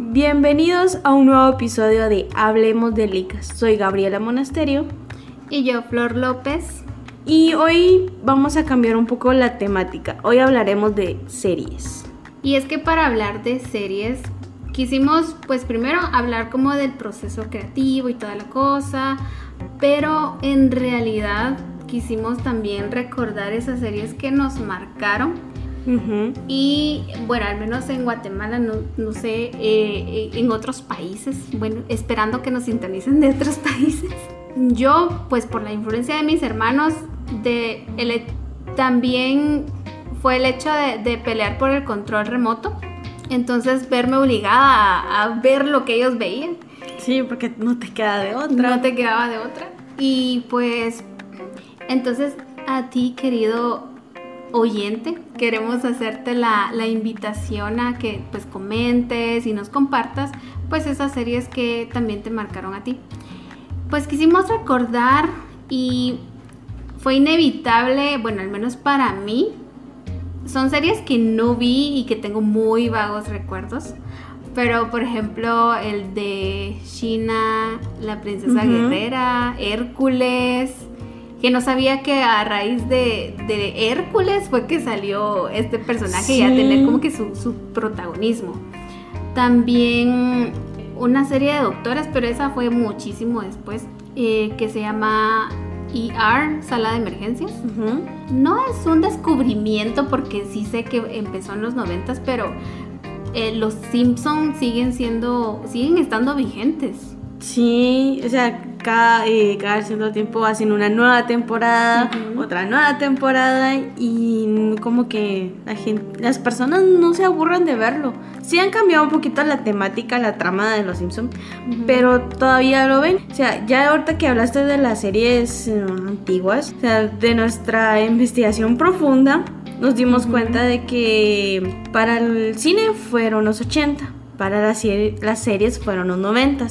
Bienvenidos a un nuevo episodio de Hablemos de Licas. Soy Gabriela Monasterio. Y yo, Flor López. Y hoy vamos a cambiar un poco la temática. Hoy hablaremos de series. Y es que para hablar de series quisimos pues primero hablar como del proceso creativo y toda la cosa, pero en realidad quisimos también recordar esas series que nos marcaron. Y bueno, al menos en Guatemala, no, sé, eh, en otros países, bueno, esperando que nos sintonicen de otros países. Yo, pues por la influencia de mis hermanos, de el, también fue el hecho de, pelear por el control remoto. Entonces verme obligada a, ver lo que ellos veían. Sí, porque no te queda de otra. No te quedaba de otra. Y pues, entonces a ti, querido oyente, queremos hacerte la, la, invitación a que pues comentes y nos compartas pues esas series que también te marcaron a ti. Pues quisimos recordar y fue inevitable, bueno, al menos para mí, son series que no vi y que tengo muy vagos recuerdos. Pero, por ejemplo, el de China, la princesa guerrera, Hércules, que no sabía que a raíz de, Hércules fue que salió este personaje y a tener como que su, protagonismo. También una serie de doctoras, pero esa fue muchísimo después, eh, que se llama ER, sala de emergencias. No es un descubrimiento porque sí sé que empezó en los noventas, pero eh, los Simpsons siguen siendo, siguen estando vigentes. Sí, o sea, cada, eh, cada cierto tiempo hacen una nueva temporada, otra nueva temporada y como que la gente, las personas no se aburren de verlo. Sí han cambiado un poquito la temática, la trama de Los Simpsons, pero todavía lo ven. O sea, ya ahorita que hablaste de las series eh, antiguas, o sea, de nuestra investigación profunda, nos dimos cuenta de que para el cine fueron los 80, para las, las series fueron los 90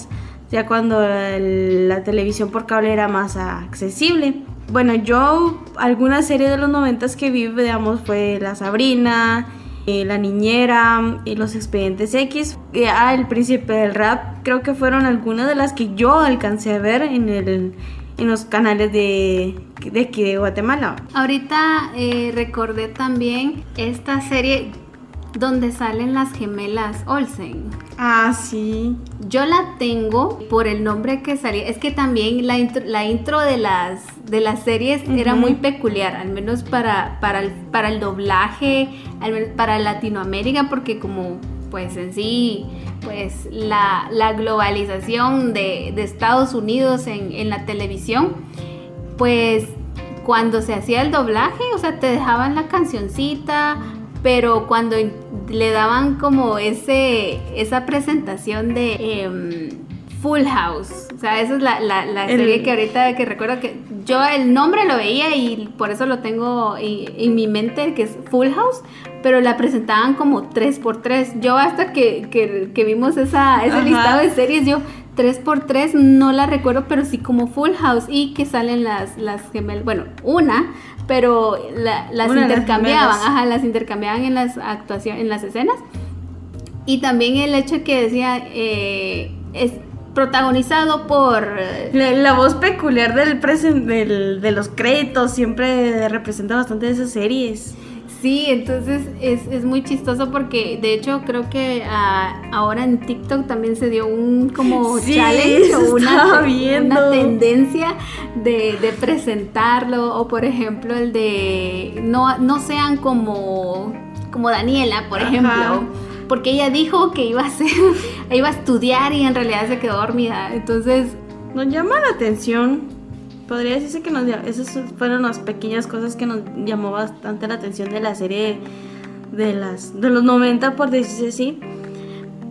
ya cuando la televisión por cable era más accesible. Bueno, yo alguna serie de los noventas que vi, digamos, fue La Sabrina, eh, La Niñera, y Los Expedientes X, ah, El Príncipe del Rap, creo que fueron algunas de las que yo alcancé a ver en el en los canales de, de aquí de Guatemala. Ahorita eh, recordé también esta serie, donde salen las gemelas Olsen. Ah, sí. Yo la tengo por el nombre que salía. Es que también la intro, la intro de las de las series era muy peculiar, al menos para, para, el, para el doblaje, al menos para Latinoamérica, porque como pues en sí, pues la, globalización de, Estados Unidos en, en la televisión, pues cuando se hacía el doblaje, o sea, te dejaban la cancioncita, pero cuando le daban como ese, esa presentación de em, Full House, o sea, esa es la, la, serie que ahorita que recuerdo que yo el nombre lo veía y por eso lo tengo en, mi mente, que es Full House, pero la presentaban como 3x3. Yo hasta que, que, vimos esa, ese listado de series, yo 3x3 no la recuerdo, pero sí como Full House y que salen las, las gemelas, bueno, una pero las intercambiaban, ajá, las intercambiaban en las actuaciones, en las escenas. Y también el hecho que decía, eh, es protagonizado por... La, voz peculiar del, del, de los créditos siempre representa bastante esas series. Sí, entonces es, muy chistoso porque de hecho creo que ah, ahora en TikTok también se dio un como challenge o una, una, tendencia de, presentarlo o por ejemplo el de no, no sean como, como Daniela, por ejemplo. Porque ella dijo que iba a hacer, iba a estudiar y en realidad se quedó dormida. Entonces. Nos llama la atención podría decirse que nos, esas fueron las pequeñas cosas que nos llamó bastante la atención de la serie de, las, de los 90, por decirse así.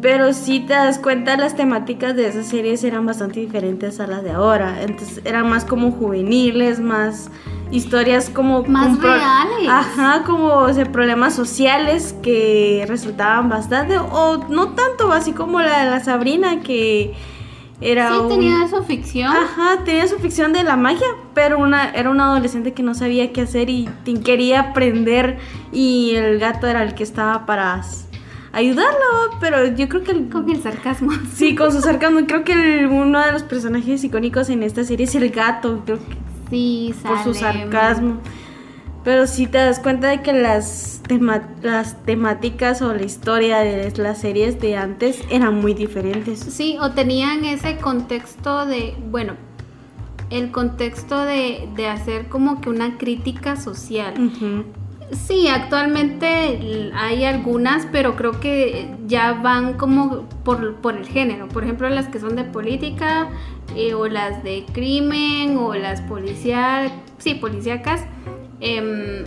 Pero si te das cuenta, las temáticas de esas series eran bastante diferentes a las de ahora. Entonces eran más como juveniles, más historias como... Más reales. Ajá, como o problemas sociales que resultaban bastante, o no tanto, así como la de la Sabrina, que era sí, tenía su ficción. Ajá, tenía su ficción de la magia, pero una, era un adolescente que no sabía qué hacer y quería aprender y el gato era el que estaba para ayudarlo, pero yo creo que... El, con el sarcasmo. Sí, con su sarcasmo. Creo que uno de los personajes icónicos en esta serie es el gato, creo que... Sí, Por su sarcasmo. Pero si te das cuenta de que las, las temáticas o la historia de las series de antes eran muy diferentes. Sí, o tenían ese contexto de, bueno, el contexto de, de hacer como que una crítica social. Sí, actualmente hay algunas, pero creo que ya van como por, por el género. Por ejemplo, las que son de política, eh, o las de crimen, o las policíacas, sí, policíacas Em,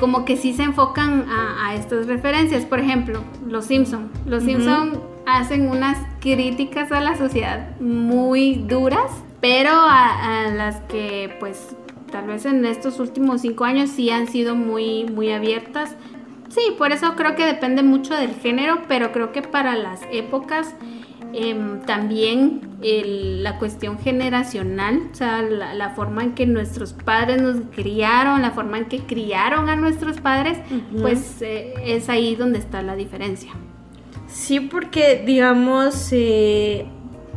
como que sí se enfocan a, estas referencias. Por ejemplo, Los Simpson. Los Simpson hacen unas críticas a la sociedad muy duras, pero a, las que pues tal vez en estos últimos cinco años sí han sido muy, muy abiertas. Sí, por eso creo que depende mucho del género, pero creo que para las épocas Em, también la cuestión generacional, o sea, la, forma en que nuestros padres nos criaron, la forma en que criaron a nuestros padres, pues eh, es ahí donde está la diferencia. Sí, porque digamos, eh,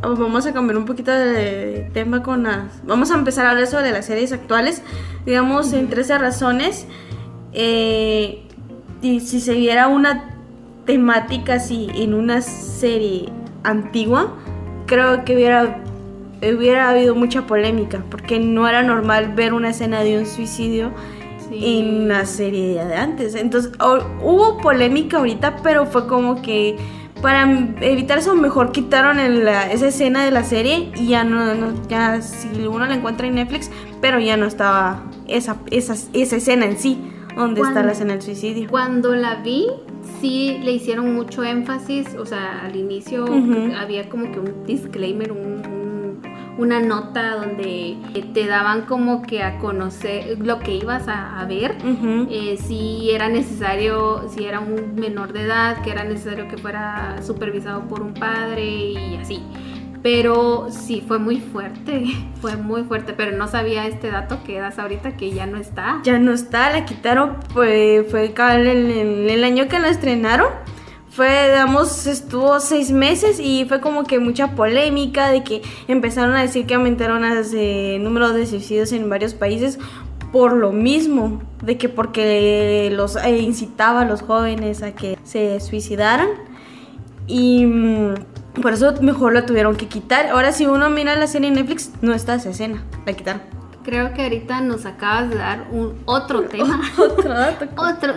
vamos a cambiar un poquito de tema con las... Vamos a empezar a hablar sobre las series actuales, digamos, en 13 razones. Eh, y si se viera una temática así en una serie antigua, creo que hubiera, hubiera habido mucha polémica, porque no era normal ver una escena de un suicidio en una serie de antes. Entonces, hubo polémica ahorita, pero fue como que para evitar eso mejor quitaron esa escena de la serie y ya no, ya si uno la encuentra en Netflix, pero ya no estaba esa, esa, esa escena en sí, donde está la escena del suicidio. Cuando la vi, sí le hicieron mucho énfasis, o sea, al inicio había como que un disclaimer, una nota donde te daban como que a conocer lo que ibas a, ver, eh, si era necesario, si era un menor de edad, que era necesario que fuera supervisado por un padre y así. Pero sí, fue muy fuerte, fue muy fuerte, pero no sabía este dato que das ahorita que ya no está. Ya no está, la quitaron, pues, fue el, el, año que la estrenaron. Fue, digamos, estuvo seis meses y fue como que mucha polémica de que empezaron a decir que aumentaron el número de suicidios en varios países por lo mismo, de que porque los eh, incitaba a los jóvenes a que se suicidaran. Y mm, por eso mejor lo tuvieron que quitar. Ahora si uno mira la serie en Netflix, no está esa escena, la quitaron. Creo que ahorita nos acabas de dar un otro tema. otro dato. otro,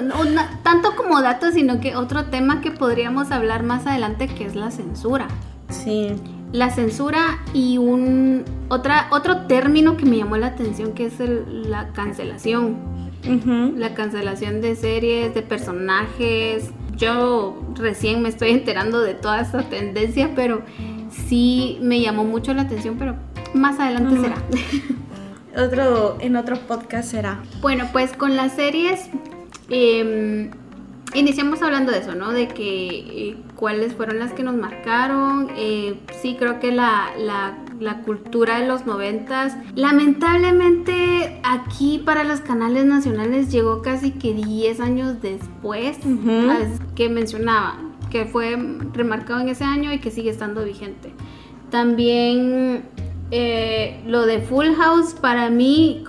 tanto como dato, sino que otro tema que podríamos hablar más adelante, que es la censura. Sí. La censura y un otra, otro término que me llamó la atención, que es la cancelación. La cancelación de series, de personajes, yo recién me estoy enterando de toda esta tendencia, pero sí me llamó mucho la atención, pero más adelante será. Otro, en otro podcast será. Bueno, pues con las series, em, iniciamos hablando de eso, ¿no? De que eh, cuáles fueron las que nos marcaron. Eh, sí, creo que la, la la cultura de los noventas. Lamentablemente aquí para los canales nacionales llegó casi que 10 años después que mencionaba, que fue remarcado en ese año y que sigue estando vigente. También eh, lo de Full House para mí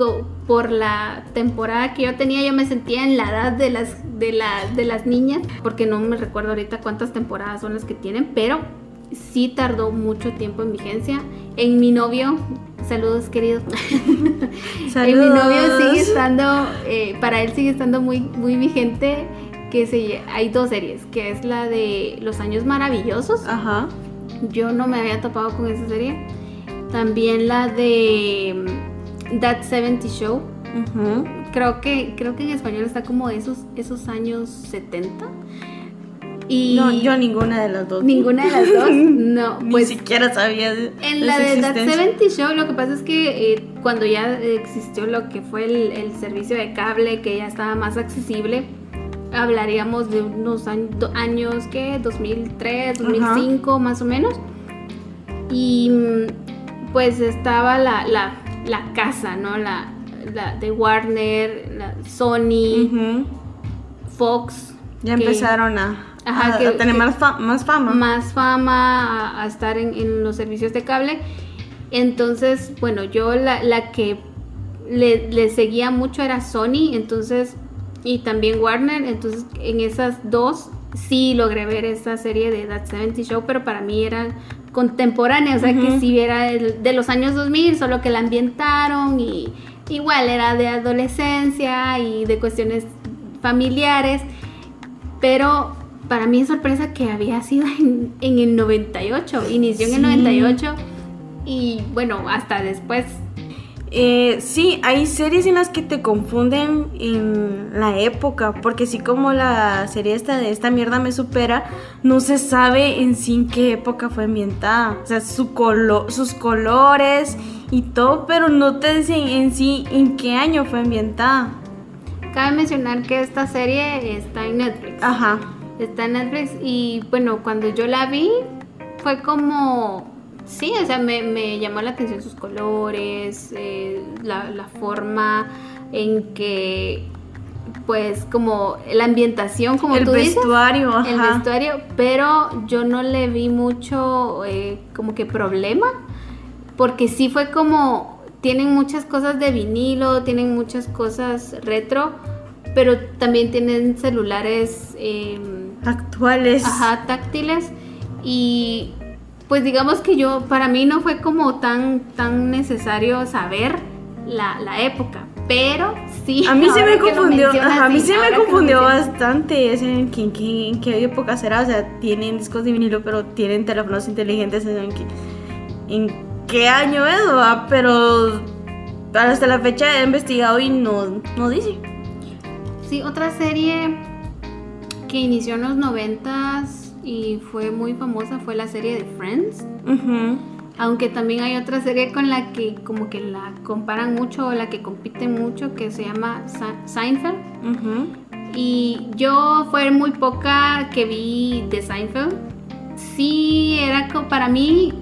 por la temporada que yo tenía yo me sentía en la edad de las de, de las niñas porque no me recuerdo ahorita cuántas temporadas son las que tienen pero sí tardó mucho tiempo en vigencia. En mi novio, saludos queridos. en mi novio sigue estando, eh, para él sigue estando muy, muy vigente. Que se, hay dos series, que es la de Los Años Maravillosos. Ajá. Yo no me había topado con esa serie. También la de mm, That 70 Show. Creo que, creo que en español está como esos, esos años 70 no, yo ninguna de las dos. Ninguna de las dos, no. Ni pues siquiera sabía de En la de That 70 Show, lo que pasa es que eh, cuando ya existió lo que fue el, servicio de cable, que ya estaba más accesible, hablaríamos de unos años, ¿qué? 2003, 2005 más o menos. Y mm, pues estaba la, la, la casa, ¿no? La, la de Warner, la Sony, Fox. Ya empezaron a a, tener más, más fama. Más fama, a, estar en, los servicios de cable. Entonces, bueno, yo la, la que le, le, seguía mucho era Sony, entonces, y también Warner, entonces en esas dos sí logré ver esa serie de That 70 Show, pero para mí era contemporánea, o sea que sí era de, los años 2000, solo que la ambientaron y igual era de adolescencia y de cuestiones familiares, pero para mí es sorpresa que había sido en, el 98, inició en el 98 y bueno, hasta después eh, sí, hay series en las que te confunden en la época, porque así como la serie esta de esta mierda me supera, no se sabe en sí en qué época fue ambientada. O sea, su sus colores y todo, pero no te dicen en sí en qué año fue ambientada. Cabe mencionar que esta serie está en Netflix. Ajá. Está en Netflix. Y bueno, cuando yo la vi fue como Sí, o sea, me, llamó la atención sus colores, eh, la, forma en que, pues, como la ambientación, como el tú vestuario, dices, el vestuario, pero yo no le vi mucho, eh, como que problema, porque sí fue como, tienen muchas cosas de vinilo, tienen muchas cosas retro, pero también tienen celulares em, actuales, ajá, táctiles y pues digamos que yo, para mí no fue como tan, tan necesario saber la, la época, pero sí. A mí se me confundió, a mí se me confundió bastante en, qué, en, qué época será, o sea, tienen discos de vinilo, pero tienen teléfonos inteligentes, en, qué, en qué año es, pero hasta la fecha he investigado y no, no dice. Sí, otra serie que inició en los noventas y fue muy famosa fue la serie de Friends. Aunque también hay otra serie con la que como que la comparan mucho o la que compiten mucho que se llama Seinfeld. Y yo fue muy poca que vi de Seinfeld. Sí, era como para mí,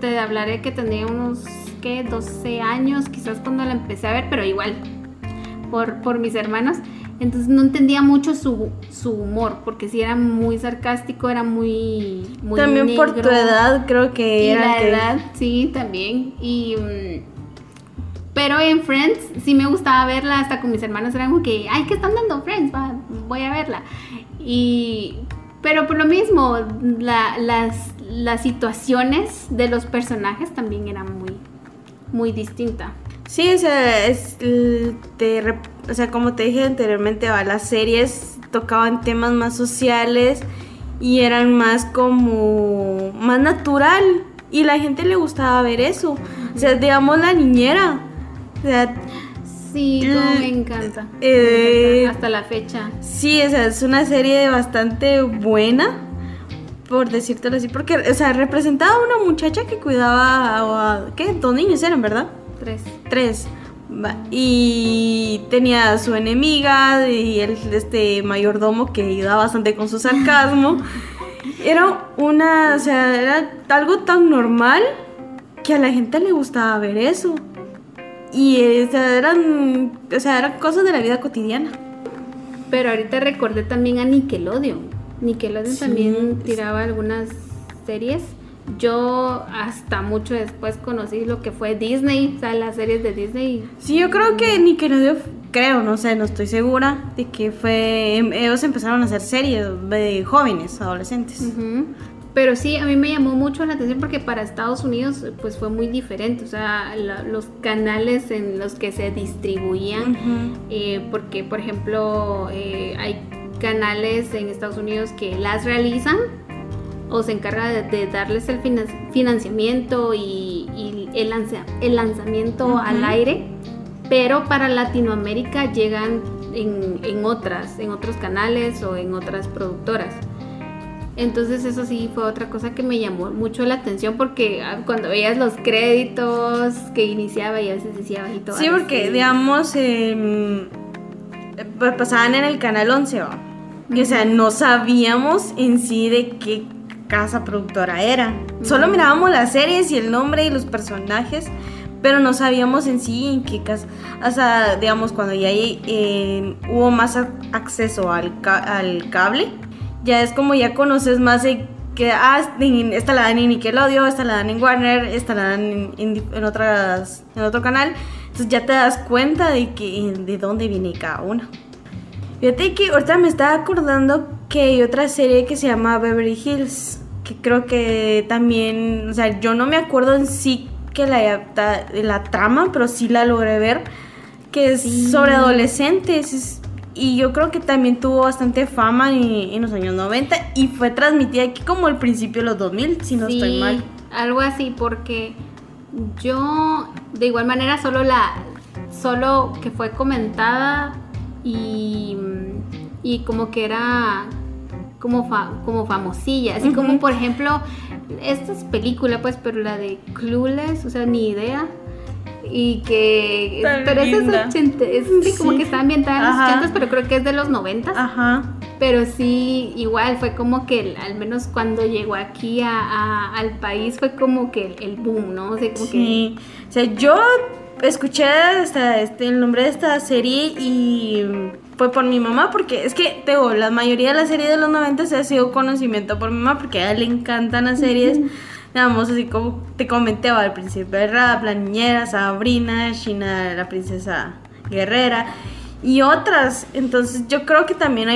te hablaré que tendría unos, ¿qué? 12 años quizás cuando la empecé a ver, pero igual, por, por mis hermanos. Entonces no entendía mucho su, humor, porque si era muy sarcástico, era muy... muy también por tu edad creo que y era... la edad, sí, también. Y... Mm, pero en Friends sí me gustaba verla, hasta con mis hermanos eran como que, ay, ¿qué están dando Friends? voy a verla. Y... Pero por lo mismo, las, las situaciones de los personajes también eran muy, muy distintas. Sí, o sea, es, te, o sea, como te dije anteriormente, las series tocaban temas más sociales y eran más como más natural y la gente le gustaba ver eso. O sea, digamos la niñera. O sea, sí, me encanta. Eh, Hasta la fecha. Sí, o sea, es una serie bastante buena por decírtelo así, porque, o sea, representaba a una muchacha que cuidaba a, ¿qué? Dos niños eran, ¿verdad? Tres. Tres. Y tenía su enemiga y el este mayordomo que ayudaba bastante con su sarcasmo. Era una, o sea, era algo tan normal que a la gente le gustaba ver eso. Y eran, o sea, eran cosas de la vida cotidiana. Pero ahorita recordé también a Nickelodeon. Nickelodeon también tiraba algunas series yo hasta mucho después conocí lo que fue Disney, o sea, las series de Disney. Sí, yo creo que Nickelodeon, creo, no sé, no estoy segura, de que fue, em, ellos empezaron a hacer series de jóvenes, adolescentes. Pero sí, a mí me llamó mucho la atención porque para Estados Unidos pues fue muy diferente, o sea, los canales en los que se distribuían, eh, porque por ejemplo eh, hay canales en Estados Unidos que las realizan o se encarga de, darles el financiamiento y, el, el, lanzamiento al aire, pero para Latinoamérica llegan en, otras, en otros canales o en otras productoras. Entonces eso sí fue otra cosa que me llamó mucho la atención porque ah, cuando veías los créditos que iniciaba y a veces decía bajito. Sí, porque digamos em, pasaban en el canal 11, o sea, no sabíamos en sí de qué casa productora era. Solo mirábamos las series y el nombre y los personajes, pero no sabíamos en sí en qué casa. Sea, digamos, cuando ya eh, hubo más acceso al, al, cable, ya es como ya conoces más que ah, esta la dan en Nickelodeon, esta la dan en Warner, esta la dan en, en, otras en otro canal. Entonces ya te das cuenta de que de dónde viene cada una. Fíjate que ahorita me estaba acordando que hay otra serie que se llama Beverly Hills, que creo que también, o sea, yo no me acuerdo en sí que la, la trama, pero sí la logré ver, que es sobre adolescentes. y yo creo que también tuvo bastante fama en, los años 90 y fue transmitida aquí como al principio de los 2000, si no estoy mal. Algo así, porque yo de igual manera solo la solo que fue comentada y, y como que era como, como famosilla, así como por ejemplo esta es película pues, pero la de Clueless, o sea, ni idea. Y que... pero esa es 80, es sí, como que está ambientada en los 80, pero creo que es de los 90. Ajá. Pero sí, igual fue como que al menos cuando llegó aquí a, al país fue como que el, boom, ¿no? O sea, como sí. O sea, yo escuché hasta este, el nombre de esta serie y fue por mi mamá, porque es que, tengo la mayoría de las series de los 90 se ha sido conocimiento por mi mamá, porque a ella le encantan las series. Digamos, así como te comentaba al principio de rap, La Niñera, Sabrina, China, la princesa guerrera y otras. Entonces yo creo que también ha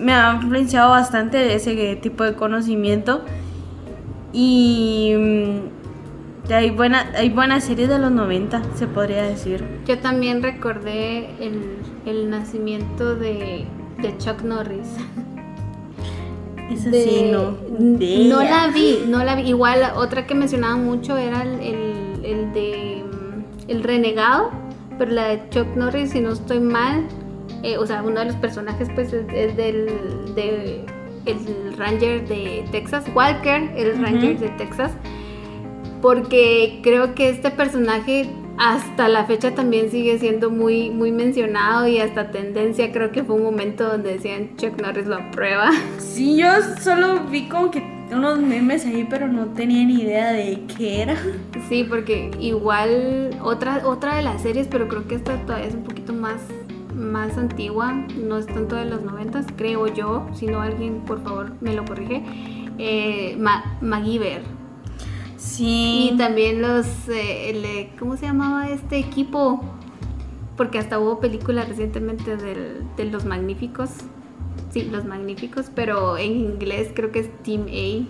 me ha influenciado bastante ese tipo de conocimiento. Y mm, hay, buena, hay buenas series de los 90, se podría decir. Yo también recordé el, nacimiento de, de, Norris. Esa sí, no. No la vi, no la vi. Igual otra que mencionaba mucho era el, el de mm, El Renegado pero la de Chuck Norris, si no estoy mal, eh, o sea, uno de los personajes pues es, del de, el Ranger de Texas, Walker, el Ranger de Texas, porque creo que este personaje hasta la fecha también sigue siendo muy, muy mencionado y hasta tendencia. Creo que fue un momento donde decían Chuck Norris lo aprueba. Sí, yo solo vi como que unos memes ahí, pero no tenía ni idea de qué era. Sí, porque igual otra, otra de las series, pero creo que esta todavía es un poquito más, más antigua, no es tanto de los noventas, creo yo, si no alguien por favor me lo corrige, eh, MacGyver. Sí. Y también los, eh, ¿cómo se llamaba este equipo? Porque hasta hubo películas recientemente de Los Magníficos. Sí, Los Magníficos, pero en inglés creo que es Team A.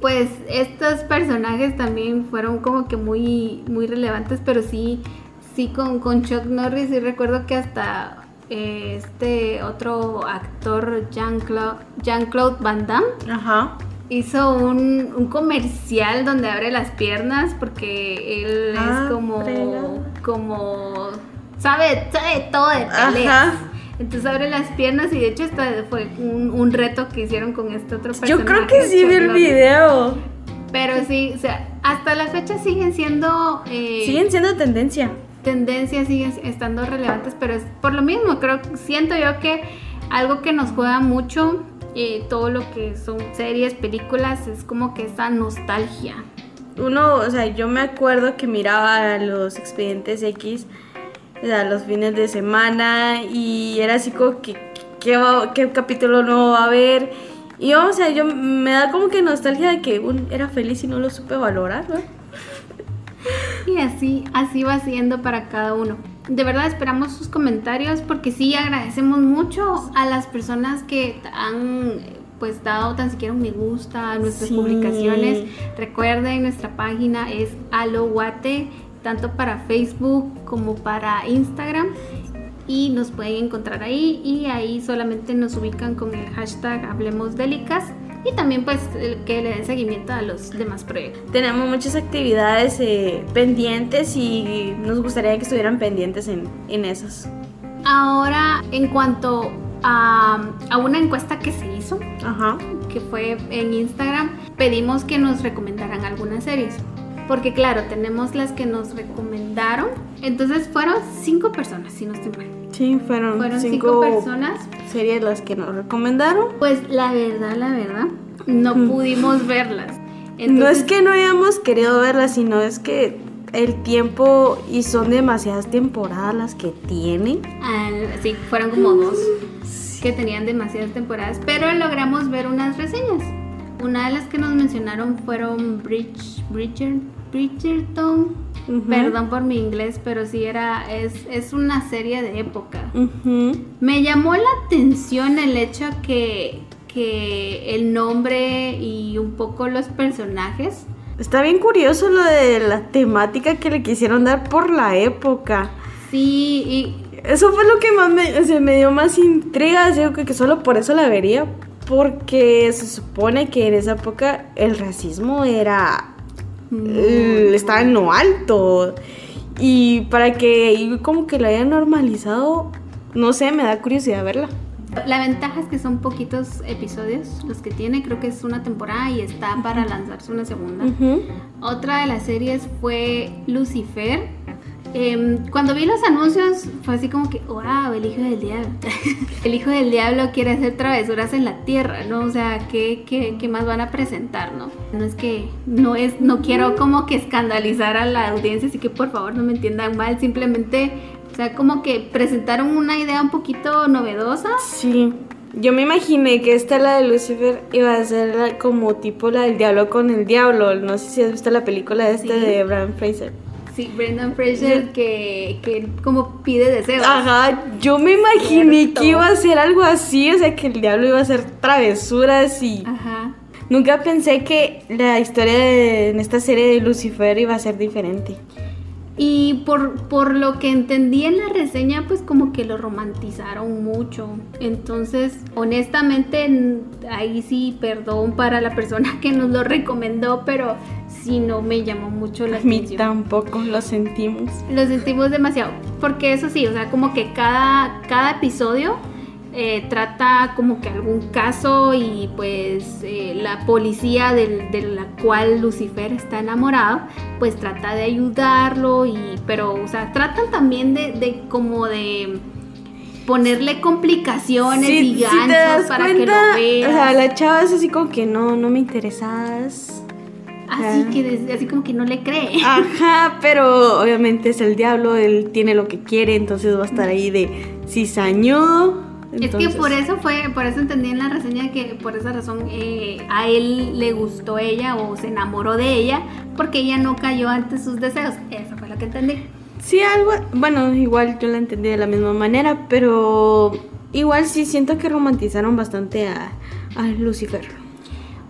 Pues estos personajes también fueron como que muy, muy relevantes, pero sí, sí con, con Chuck Norris y recuerdo que hasta eh, este otro actor, Jean-Claude Jean Van Damme, hizo un, comercial donde abre las piernas porque él es ah, como, como, sabe, sabe todo de peleas. Entonces abre las piernas y de hecho esta fue un, reto que hicieron con este otro personaje. Yo creo que sí vi el video. Pero sí, o sea, hasta la fecha siguen siendo... Eh, siguen siendo tendencia. Tendencias siguen estando relevantes, pero es por lo mismo, creo, siento yo que algo que nos juega mucho, eh, todo lo que son series, películas, es como que esa nostalgia. Uno, o sea, yo me acuerdo que miraba los expedientes X a los fines de semana y era así como que qué, capítulo no va a haber. Y o sea, yo me da como que nostalgia de que un, era feliz y no lo supe valorar, ¿no? Y así, así va siendo para cada uno. De verdad esperamos sus comentarios porque sí agradecemos mucho a las personas que han pues dado tan siquiera un me gusta a nuestras publicaciones. Recuerden, nuestra página es alowate tanto para Facebook como para Instagram. Y nos pueden encontrar ahí y ahí solamente nos ubican con el hashtag Hablemos Délicas y también pues que le den seguimiento a los demás proyectos. Tenemos muchas actividades eh, pendientes y nos gustaría que estuvieran pendientes en, en esas. Ahora, en cuanto a, a, una encuesta que se hizo, que fue en Instagram, pedimos que nos recomendaran algunas series. Porque claro, tenemos las que nos recomendaron. Entonces fueron cinco personas, si no estoy mal. Sí, fueron, cinco, personas. Series las que nos recomendaron. Pues la verdad, la verdad, no pudimos verlas. no es que no hayamos querido verlas, sino es que el tiempo y son demasiadas temporadas las que tienen. Ah, sí, fueron como dos que tenían demasiadas temporadas, pero logramos ver unas reseñas. Una de las que nos mencionaron fueron Bridge, Bridger, Bridgerton. Perdón por mi inglés, pero sí era es, es una serie de época. Me llamó la atención el hecho que, que el nombre y un poco los personajes Está bien curioso lo de la temática que le quisieron dar por la época. Sí, y... Eso fue lo que más me, me dio más intriga, digo que, que solo por eso la vería, porque se supone que en esa época el racismo era... estaba en lo alto. Y para que como que lo hayan normalizado, no sé, me da curiosidad verla. La ventaja es que son poquitos episodios los que tiene, creo que es una temporada y está para lanzarse una segunda. Otra de las series fue Lucifer. Em, cuando vi los anuncios fue así como que, wow, el hijo del diablo. el hijo del diablo quiere hacer travesuras en la tierra, ¿no? O sea, ¿qué, qué, qué más van a presentar, no? No es que, no es, no quiero como que escandalizar a la audiencia, así que por favor no me entiendan mal, simplemente o sea, como que presentaron una idea un poquito novedosa. Sí. Yo me imaginé que esta, la de Lucifer, iba a ser como tipo la del diablo con el diablo. No sé si has visto la película de este de Brendan Fraser. Sí, Brendan Fraser que, que como pide deseos. Ajá, yo me imaginé que iba a ser algo así, o sea, que el diablo iba a hacer travesuras y... Ajá. Nunca pensé que la historia de, en esta serie de Lucifer iba a ser diferente. Y por, por lo que entendí en la reseña, pues como que lo romantizaron mucho. Entonces, honestamente, ahí sí, perdón para la persona que nos lo recomendó, pero sí no me llamó mucho la atención. A mí tampoco lo sentimos. Lo sentimos demasiado. Porque eso sí, o sea, como que cada, cada episodio eh, trata como que algún caso y pues eh, la policía de la cual Lucifer está enamorado pues trata de ayudarlo y pero o sea tratan también de, como de ponerle complicaciones y ganchos para que lo veas. O sea, la chava es así como que no, no me interesas. Así que así como que no le cree. Ajá, pero obviamente es el diablo, él tiene lo que quiere, entonces va a estar ahí de cizañudo es que por eso fue, por eso entendí en la reseña que por esa razón eh, a él le gustó ella o se enamoró de ella porque ella no cayó ante sus deseos. Eso fue lo que entendí. Sí, algo, bueno, igual yo la entendí de la misma manera, pero igual sí siento que romantizaron bastante a, Lucifer.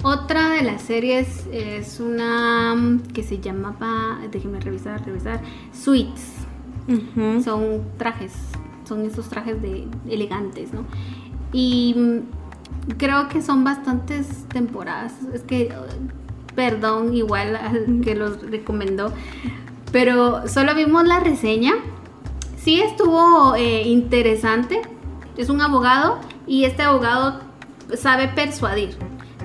Otra de las series es una que se llamaba, déjenme revisar, revisar, Suites. Son trajes son esos trajes de elegantes, ¿no? Y mm, creo que son bastantes temporadas. Es que, perdón, igual al que los recomendó, pero solo vimos la reseña. Sí estuvo eh, interesante. Es un abogado y este abogado sabe persuadir.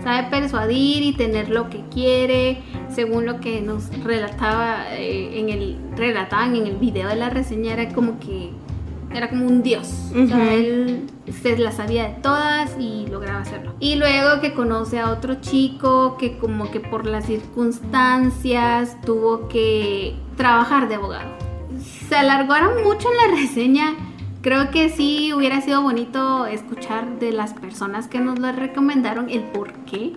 Sabe persuadir y tener lo que quiere, según lo que nos relataba eh, en el relataban en el video de la reseña era como que era como un dios. O sea, él se la sabía de todas y lograba hacerlo. Y luego que conoce a otro chico que como que por las circunstancias tuvo que trabajar de abogado. Se alargaron mucho en la reseña. Creo que sí hubiera sido bonito escuchar de las personas que nos lo recomendaron el por qué.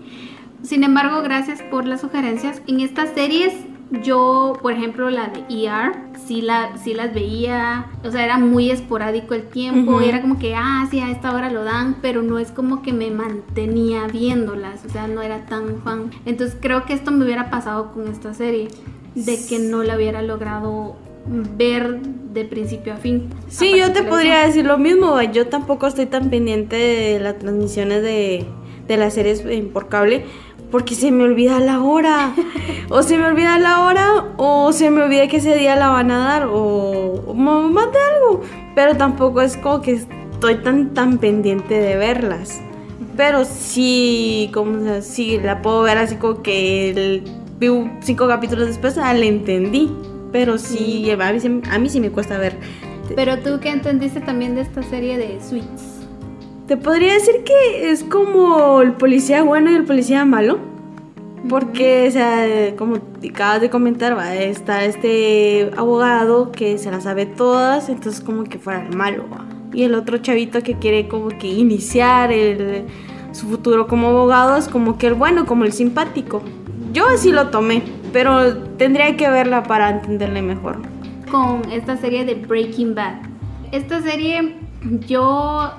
Sin embargo, gracias por las sugerencias. En estas series yo, por ejemplo, la de ER, sí, la, sí las veía, o sea, era muy esporádico el tiempo, era como que, ah, sí, a esta hora lo dan, pero no es como que me mantenía viéndolas, o sea, no era tan fan. Entonces creo que esto me hubiera pasado con esta serie, de que no la hubiera logrado ver de principio a fin. Sí, yo te podría decir lo mismo, yo tampoco estoy tan pendiente de las transmisiones de, de las series por cable porque se me olvida la hora. o se me olvida la hora o se me olvida que ese día la van a dar o, más de algo. Pero tampoco es como que estoy tan tan pendiente de verlas. Pero sí, como sí la puedo ver así como que el, cinco capítulos después ah, la entendí. Pero sí, a mí, a mí sí me cuesta ver. Pero tú qué entendiste también de esta serie de Sweets. Te podría decir que es como el policía bueno y el policía malo. Porque, o sea, como acabas de comentar, va, está este abogado que se la sabe todas, entonces como que fuera el malo. Y el otro chavito que quiere como que iniciar el, su futuro como abogado es como que el bueno, como el simpático. Yo así lo tomé, pero tendría que verla para entenderle mejor. Con esta serie de Breaking Bad. Esta serie yo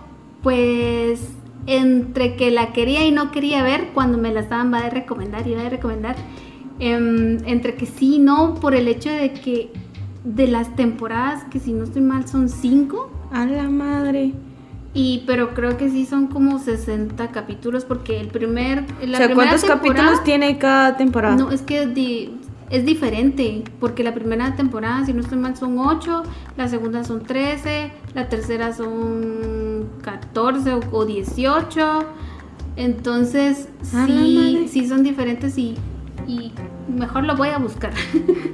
pues entre que la quería y no quería ver cuando me la estaban va a recomendar, iba a recomendar, em, entre que sí y no, por el hecho de que de las temporadas, que si no estoy mal son cinco. A la madre. Y pero creo que sí son como 60 capítulos porque el primer... La o sea, ¿cuántos capítulos tiene cada temporada? No, es que es diferente, porque la primera temporada, si no estoy mal, son 8, la segunda son 13, la tercera son 14 o, 18. Entonces, ah, sí, sí son diferentes y, y mejor lo voy a buscar.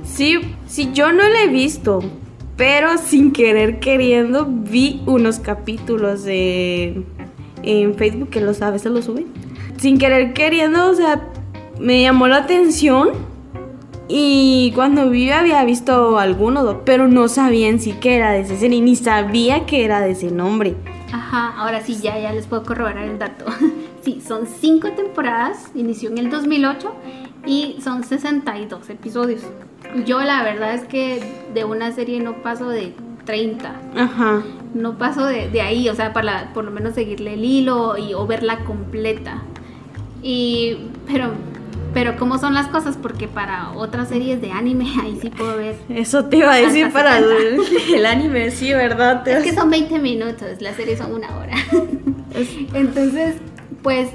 Sí, sí, yo no la he visto, pero sin querer queriendo vi unos capítulos de, en Facebook que los a veces los suben. Sin querer queriendo, o sea, me llamó la atención y cuando vi había visto algunos, pero no sabía en sí que era de ese serie, ni sabía que era de ese nombre. Ajá, ahora sí, ya, ya les puedo corroborar el dato. sí, son cinco temporadas, inició en el 2008 y son 62 episodios. Yo la verdad es que de una serie no paso de 30. Ajá. No paso de, ahí, o sea, para por lo menos seguirle el hilo y, o verla completa. Y, pero pero cómo son las cosas, porque para otras series de anime ahí sí puedo ver. Eso te iba a decir para el, anime, sí, ¿verdad? Es que son 20 minutos, las series son una hora. Entonces, pues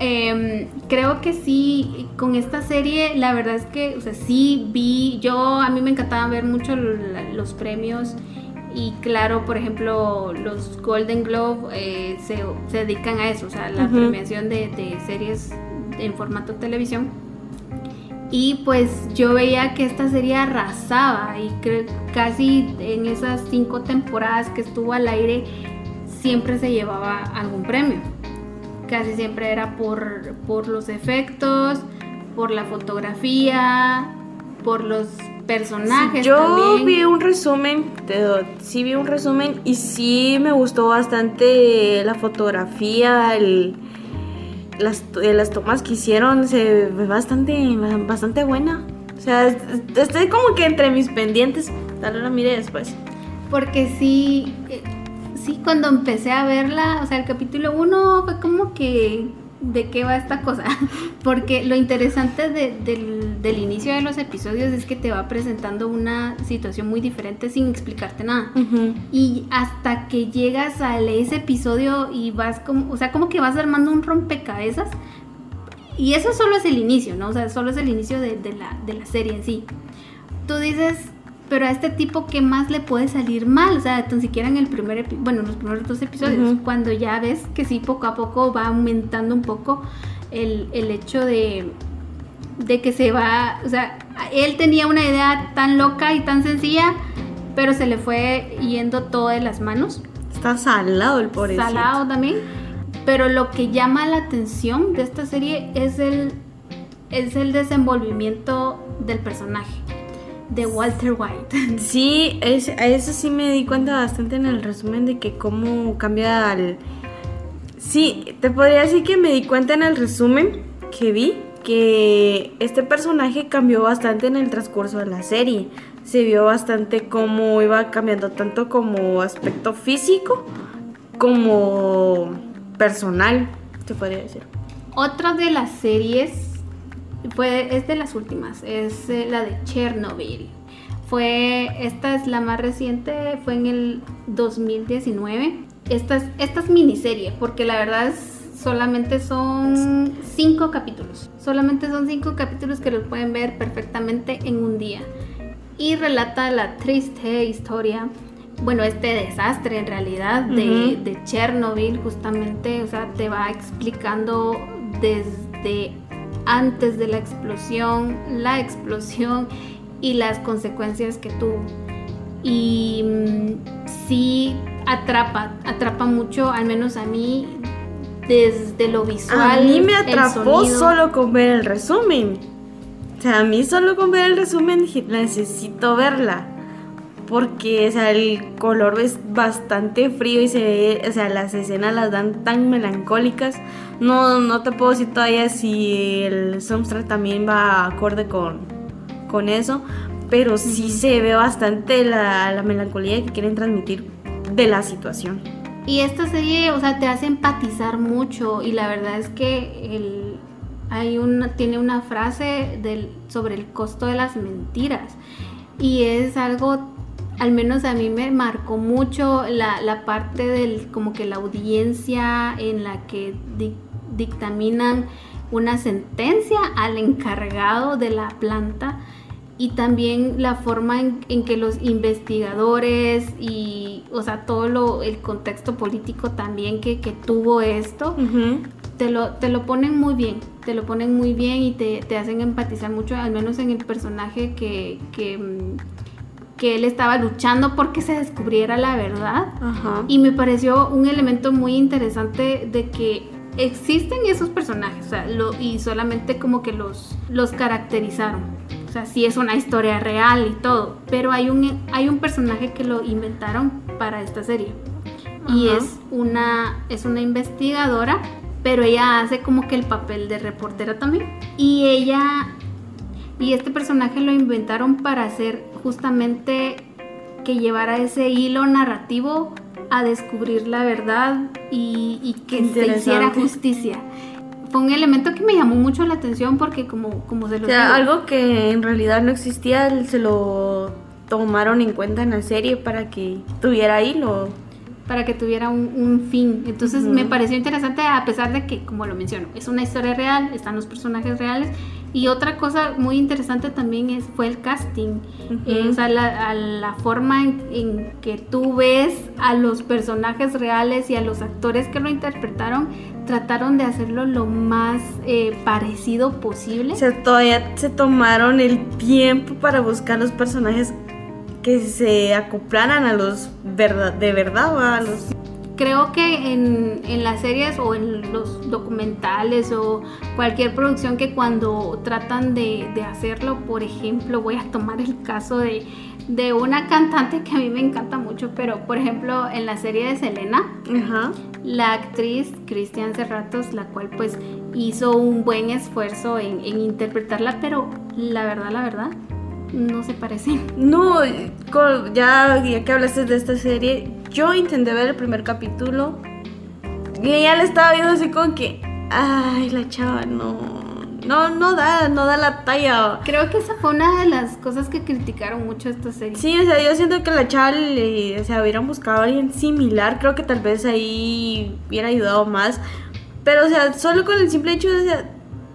em, creo que sí, con esta serie, la verdad es que, o sea, sí vi, yo, a mí me encantaba ver mucho los premios. Y claro, por ejemplo, los Golden Globe eh, se, dedican a eso, o sea, la premiación de, de series en formato televisión. Y pues yo veía que esta serie arrasaba y creo casi en esas cinco temporadas que estuvo al aire siempre se llevaba algún premio. Casi siempre era por, por los efectos, por la fotografía, por los personajes. yo vi un resumen, sí vi un resumen y sí me gustó bastante la fotografía, el, las, eh, las tomas que hicieron se ve bastante, bastante buena. O sea, estoy como que entre mis pendientes. Tal vez la mire después. Porque sí, eh, sí, cuando empecé a verla, o sea, el capítulo 1 fue como que de qué va esta cosa. Porque lo interesante del, inicio de los episodios es que te va presentando una situación muy diferente sin explicarte nada. Y hasta que llegas a ese episodio y vas como, o sea, como que vas armando un rompecabezas. Y eso solo es el inicio, ¿no? O sea, solo es el inicio de, la, de la serie en sí. Tú dices, pero a este tipo, ¿qué más le puede salir mal? O sea, tan siquiera en el primer, bueno, los primeros dos episodios, cuando ya ves que sí, poco a poco va aumentando un poco el, hecho de, de que se va, o sea, él tenía una idea tan loca y tan sencilla, pero se le fue yendo todo de las manos. Está salado el pobre. Salado también. Pero lo que llama la atención de esta serie es el, es el desenvolvimiento del personaje de Walter White. Sí, es, a eso sí me di cuenta bastante en el resumen de que cómo cambia el... Sí, te podría decir que me di cuenta en el resumen que vi que este personaje cambió bastante en el transcurso de la serie. Se vio bastante cómo iba cambiando tanto como aspecto físico como personal, te podría decir. Otra de las series fue, es de las últimas, es eh, la de Chernobyl. Fue, esta es la más reciente, fue en el 2019. Esta es, esta es miniserie, porque la verdad solamente son cinco capítulos. Solamente son cinco capítulos que los pueden ver perfectamente en un día. Y relata la triste historia, bueno, este desastre en realidad de, de Chernobyl, justamente, o sea, te va explicando desde antes de la explosión, la explosión y las consecuencias que tuvo. Y mm, sí atrapa, atrapa mucho, al menos a mí, desde lo visual. A mí me atrapó solo con ver el resumen. O sea, a mí solo con ver el resumen dije, necesito verla. Porque, o sea, el color es bastante frío y se ve, o sea, las escenas las dan tan melancólicas. No, no te puedo decir todavía si el soundtrack también va acorde con, con eso. Pero sí se ve bastante la, la melancolía que quieren transmitir de la situación. Y esta serie, o sea, te hace empatizar mucho y la verdad es que el, hay una, tiene una frase del, sobre el costo de las mentiras y es algo, al menos a mí me marcó mucho la, la parte del, como que la audiencia en la que dictaminan una sentencia al encargado de la planta y también la forma en, que los investigadores y, o sea, todo lo, el contexto político también que, tuvo esto, te, lo, te lo ponen muy bien, te lo ponen muy bien y te, hacen empatizar mucho, al menos en el personaje que, que, él estaba luchando porque se descubriera la verdad. Y me pareció un elemento muy interesante de que existen esos personajes, o sea, lo, y solamente como que los, los caracterizaron. O sea, sí es una historia real y todo, pero hay un, hay un personaje que lo inventaron para esta serie. Y es una, es una investigadora, pero ella hace como que el papel de reportera también. Y ella, y este personaje lo inventaron para hacer justamente que llevara ese hilo narrativo a descubrir la verdad y, que se hiciera justicia. Fue un elemento que me llamó mucho la atención porque como, como se lo o sea, algo que en realidad no existía, se lo tomaron en cuenta en la serie para que tuviera hilo. Para que tuviera un, fin. Entonces me pareció interesante a pesar de que, como lo menciono, es una historia real, están los personajes reales y otra cosa muy interesante también es, fue el casting, eh, o sea, la, forma en, que tú ves a los personajes reales y a los actores que lo interpretaron, trataron de hacerlo lo más eh, parecido posible. O sea, todavía se tomaron el tiempo para buscar los personajes que se acoplaran a los verdad, de verdad, a los creo que en, en, las series o en los documentales o cualquier producción que cuando tratan de, de hacerlo, por ejemplo, voy a tomar el caso de, de, una cantante que a mí me encanta mucho, pero por ejemplo en la serie de Selena, la actriz Cristian Cerratos, la cual pues hizo un buen esfuerzo en, en interpretarla, pero la verdad, la verdad, no se parecen. No, ya, ya que hablaste de esta serie, yo intenté ver el primer capítulo y ella le estaba viendo así con que, ay, la chava no. No, no da, no da la talla. Creo que esa fue una de las cosas que criticaron mucho esta serie. Sí, o sea, yo siento que la chava le, o sea, hubieran buscado a alguien similar. Creo que tal vez ahí hubiera ayudado más. Pero, o sea, solo con el simple hecho de,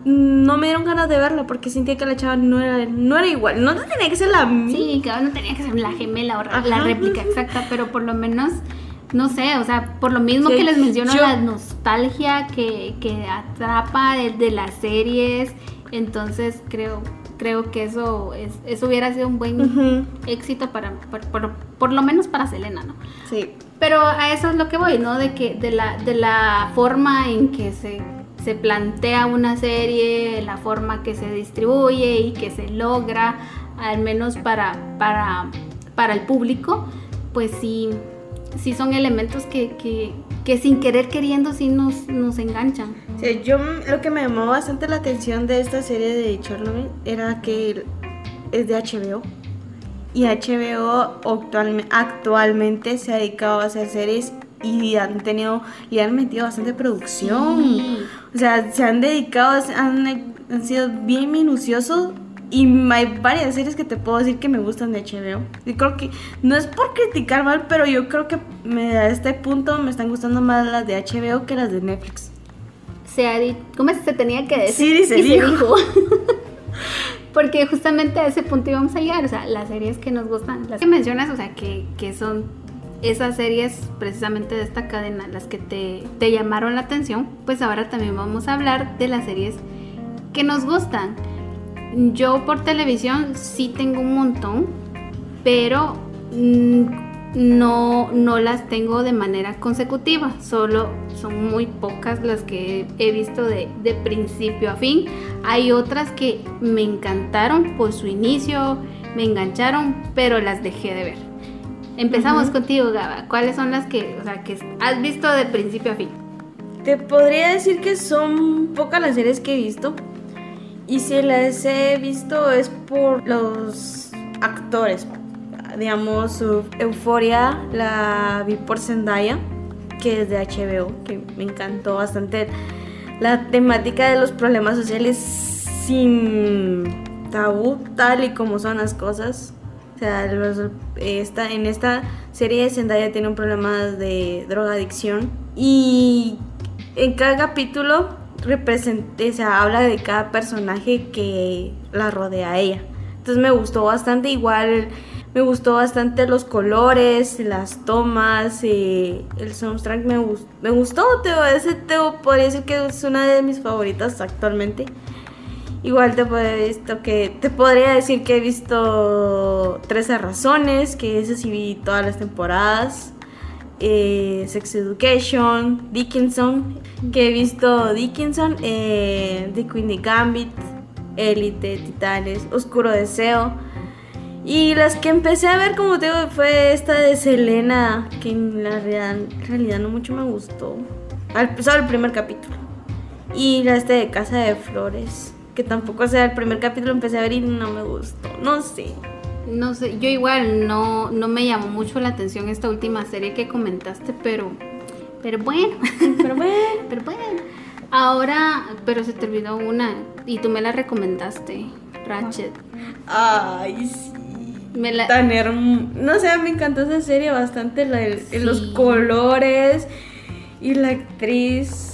no me dieron ganas de verla porque sentía que la chava no era, no era igual. No, tenía que ser la Sí, claro, no tenía que ser la gemela o la réplica exacta, pero por lo menos, no sé, o sea, por lo mismo que les menciono la nostalgia que, que atrapa de, las series, entonces creo creo que eso es, eso hubiera sido un buen éxito para, por, por, lo menos para Selena, ¿no? Sí. Pero a eso es lo que voy, ¿no? De que de la, de la forma en que se se plantea una serie, la forma que se distribuye y que se logra, al menos para, para, para el público, pues sí, sí son elementos que, sin querer queriendo sí nos, nos enganchan. yo lo que me llamó bastante la atención de esta serie de Chernobyl era que es de HBO. Y HBO actualmente se ha dedicado a hacer series y han tenido, y han metido bastante producción. O sea, se han dedicado, han, han sido bien minuciosos y hay varias series que te puedo decir que me gustan de HBO. Y creo que no es por criticar mal, pero yo creo que me, a este punto me están gustando más las de HBO que las de Netflix. Se ha dicho, ¿cómo se tenía que decir? Sí, dice, dijo. Porque justamente a ese punto íbamos a llegar, o sea, las series que nos gustan, las que mencionas, o sea, que, que son esas series precisamente de esta cadena, las que te, llamaron la atención, pues ahora también vamos a hablar de las series que nos gustan. Yo por televisión sí tengo un montón, pero mm, no, no las tengo de manera consecutiva, solo son muy pocas las que he visto de principio a fin. Hay otras que me encantaron por su inicio, me engancharon, pero las dejé de ver. Empezamos contigo, Gaba. ¿Cuáles son las que, o sea, que has visto de principio a fin? Te podría decir que son pocas las series que he visto. Y si las he visto es por los actores. Digamos, Euforia la vi por Zendaya, que es de HBO, que me encantó bastante la temática de los problemas sociales sin tabú, tal y como son las cosas. O sea, esta, en esta serie Zendaya tiene un problema de drogadicción y en cada capítulo represente, se habla de cada personaje que la rodea a ella. Entonces me gustó bastante, igual me gustó bastante los colores, las tomas, eh, el soundtrack me, gustó, me gustó, ese te podría decir que es una de mis favoritas actualmente. Igual te, que, te podría decir que he visto 13 razones, que ese sí vi todas las temporadas. Eh, Sex Education, Dickinson, que he visto Dickinson, eh, The Queen Gambit, Elite, Titanes, Oscuro Deseo. Y las que empecé a ver, como te digo, fue esta de Selena, que en la realidad, no mucho me gustó. Al, solo el primer capítulo. Y la este de Casa de Flores, que tampoco sea el primer capítulo empecé a ver y no me gustó. No sé. No sé, yo igual no, no me llamó mucho la atención esta última serie que comentaste, pero, pero bueno, pero bueno, pero bueno. Ahora, pero se te olvidó una y tú me la recomendaste, Ratchet. Ay, sí. Me la... Tan No sé, me encantó esa serie bastante, la, los colores y la actriz.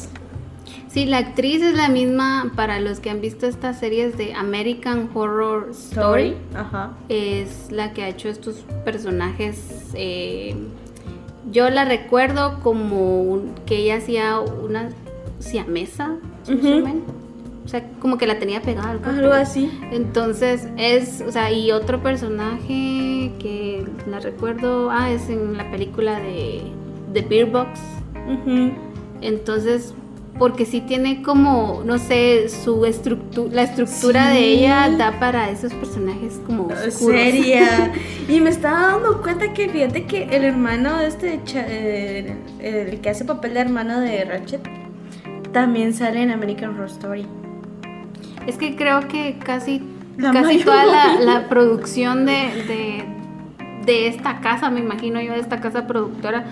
Sí, la actriz es la misma para los que han visto estas series de American Horror Story. Ajá. Es la que ha hecho estos personajes. Eh, yo la recuerdo como que ella hacía una siamesa, o sea, como que la tenía pegada al Algo así. Entonces es, o sea, y otro personaje que la recuerdo, ah, es en la película de, The Beer Box. Entonces, porque sí tiene como, no sé, su estructura, la estructura de ella da para esos personajes como oscuros. Seria. y me estaba dando cuenta que fíjate que el hermano de este, eh, el, que hace papel de hermano de Ratchet, también sale en American Horror Story. Es que creo que casi, casi toda la, producción de, de, esta casa, me imagino yo, de esta casa productora,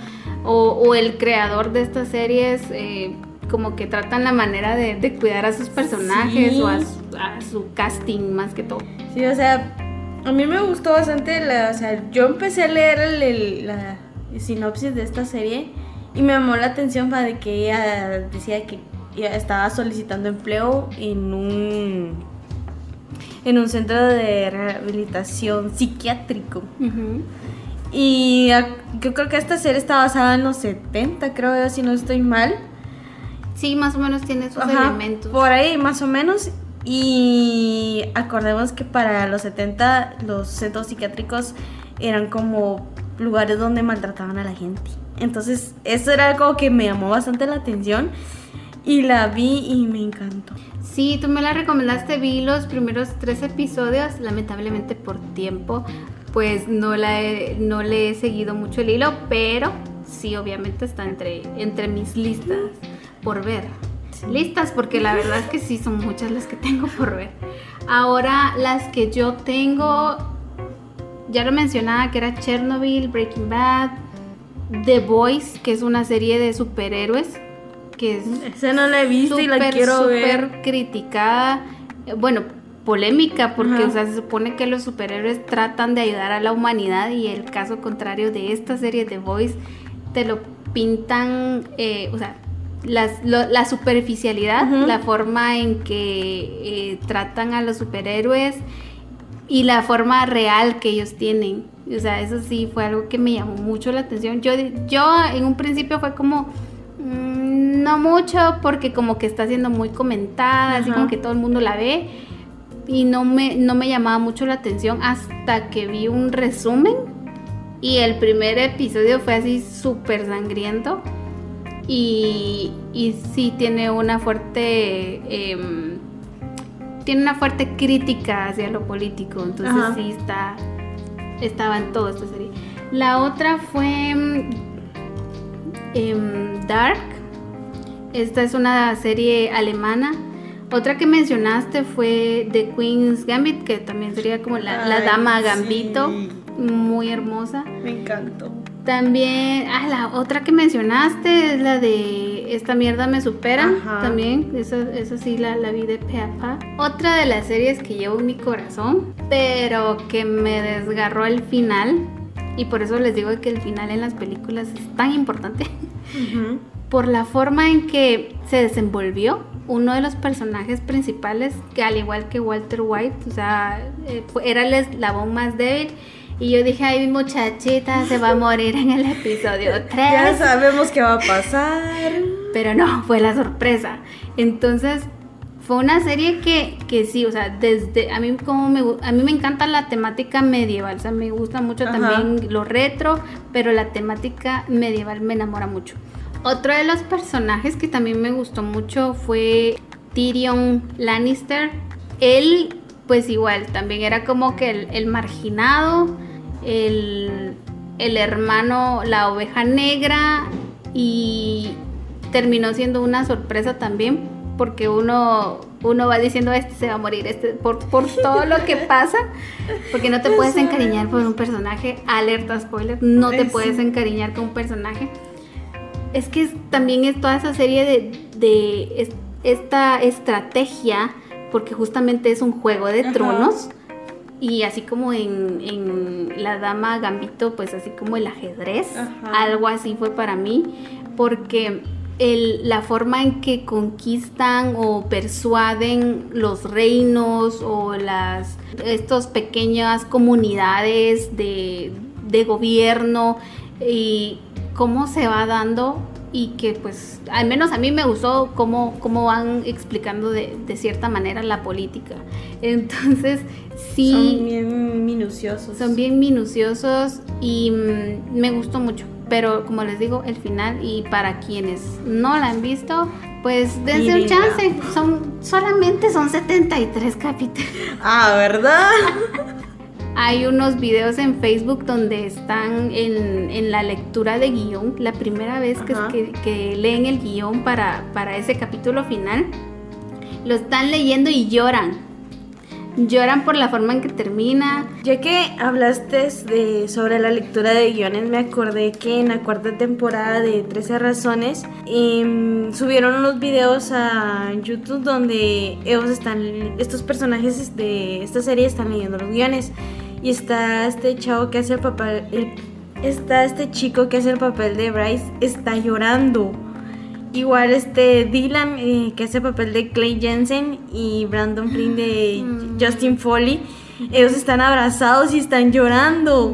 o, o el creador de estas series, eh, como que tratan la manera de, cuidar a sus personajes o a su, casting más que todo. Sí, o sea, a mí me gustó bastante, la, o sea, yo empecé a leer el, la sinopsis de esta serie y me llamó la atención para de que ella decía que estaba solicitando empleo en un en un centro de rehabilitación psiquiátrico. Y yo creo que esta serie está basada en los 70, creo si no estoy mal. Sí, más o menos tiene sus elementos. Por ahí, más o menos. Y acordemos que para los 70 los centros psiquiátricos eran como lugares donde maltrataban a la gente. Entonces, eso era algo que me llamó bastante la atención y la vi y me encantó. Sí, tú me la recomendaste, vi los primeros tres episodios, lamentablemente por tiempo, pues no, la no le he seguido mucho el hilo, pero sí, obviamente está entre, entre mis listas por ver. Listas, porque la verdad es que sí, son muchas las que tengo por ver. Ahora, las que yo tengo, ya lo mencionaba, que era Chernobyl, Breaking Bad, The Boys, que es una serie de superhéroes. Que es Esa no la he visto y la quiero ver. criticada. Bueno, polémica porque o sea, se supone que los superhéroes tratan de ayudar a la humanidad y el caso contrario de esta serie The Boys te lo pintan, eh, o sea, la superficialidad, la forma en que eh, tratan a los superhéroes y la forma real que ellos tienen. O sea, eso sí fue algo que me llamó mucho la atención. Yo, yo en un principio fue como, mm, no mucho, porque como que está siendo muy comentada, así como que todo el mundo la ve. Y no me, no me llamaba mucho la atención hasta que vi un resumen Y el primer episodio fue así súper sangriento. Y, y sí tiene una fuerte... Em, tiene una fuerte crítica hacia lo político. Entonces sí está... Estaba en todo esta serie. La otra fue em, Dark. Esta es una serie alemana. Otra que mencionaste fue The Queen's Gambit, que también sería como la, dama Gambito. Muy hermosa. Me encantó. También, ah, la otra que mencionaste es la de Esta mierda me supera. También, esa, sí la, la vi de Peapa. Otra de las series que llevo en mi corazón, pero que me desgarró al final y por eso les digo que el final en las películas es tan importante. Por la forma en que se desenvolvió uno de los personajes principales, que al igual que Walter White, o sea, eh, era el eslabón más débil. Y yo dije, ay, mi muchachita se va a morir en el episodio 3. Ya sabemos qué va a pasar. Pero no, fue la sorpresa. Entonces, fue una serie que, que sí, o sea, desde a mí como me a mí me encanta la temática medieval, o sea, me gusta mucho también lo retro, pero la temática medieval me enamora mucho. Otro de los personajes que también me gustó mucho fue Tyrion Lannister. Él, pues igual, también era como que el, marginado, el, el hermano, la oveja negra y terminó siendo una sorpresa también porque uno, uno va diciendo, este se va a morir, este, por, por todo lo que pasa, porque no te puedes encariñar con un personaje, alerta spoiler, no te puedes encariñar con un personaje. Es que también es toda esa serie de, esta estrategia, porque justamente es un juego de tronos. Y así como en, La Dama Gambito, pues así como el ajedrez, algo así fue para mí, porque la forma en que conquistan o persuaden los reinos o las estas pequeñas comunidades de, gobierno y cómo se va dando y que pues al menos a mí me gustó cómo, cómo van explicando de, de, cierta manera la política. Entonces sí... Son bien minuciosos. Son bien minuciosos y mm, me gustó mucho pero como les digo, el final y para quienes no la han visto, pues dense un chance. Son, solamente son 73 capítulos. Ah, ¿verdad? Hay unos videos en Facebook donde están en, la lectura de guion, la primera vez que, que, leen el guion para, para ese capítulo final, lo están leyendo y lloran lloran por la forma en que termina. Ya que hablaste de, sobre la lectura de guiones, me acordé que en la cuarta temporada de 13 razones em, subieron unos videos a YouTube donde ellos están, estos personajes de esta serie están leyendo los guiones. Y está este chavo que hace el papel, está este chico que hace el papel de Bryce, está llorando Igual este Dylan, eh, que hace el papel de Clay Jensen, y Brandon Flynn de mm. Justin Foley, ellos están abrazados y están llorando.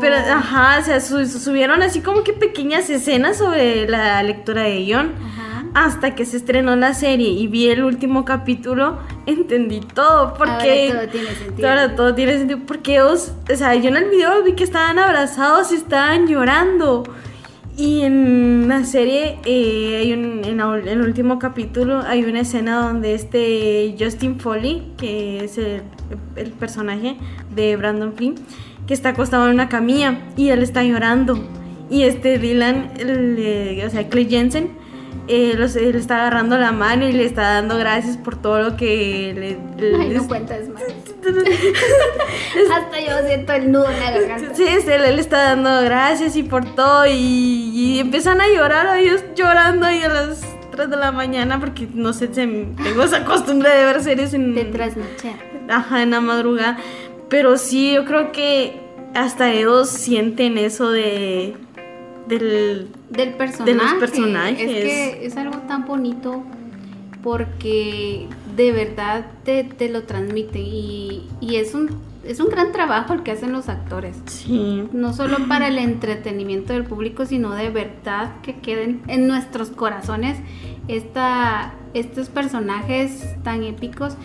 Pero, ajá, o sea, subieron así como que pequeñas escenas sobre la lectura de guion. Hasta que se estrenó la serie y vi el último capítulo, entendí todo. Porque. Ahora todo tiene sentido. Ahora todo tiene sentido. Porque ellos, o sea, yo en el video vi que estaban abrazados y estaban llorando. Y en la serie, eh, hay un, en, el último capítulo, hay una escena donde este Justin Foley, que es el, personaje de Brandon Flynn, que está acostado en una camilla y él está llorando. Y este Dylan, o sea, Clay Jensen, eh, le está agarrando la mano y le está dando gracias por todo lo que le... Ay, no cuentas más. Hasta yo siento el nudo en la garganta. Sí, él, le está dando gracias y por todo y, empiezan a llorar ellos llorando ahí a las 3 de la mañana porque no sé, tengo esa costumbre de ver series en... De trasnochar. Ajá, en la madrugada. Pero sí, yo creo que hasta ellos sienten eso de del, del personaje. De los personajes. Es que es algo tan bonito porque de verdad te, lo transmite y, es un es un gran trabajo el que hacen los actores. Sí. No solo para el entretenimiento del público, sino de verdad que queden en nuestros corazones esta, estos personajes tan épicos.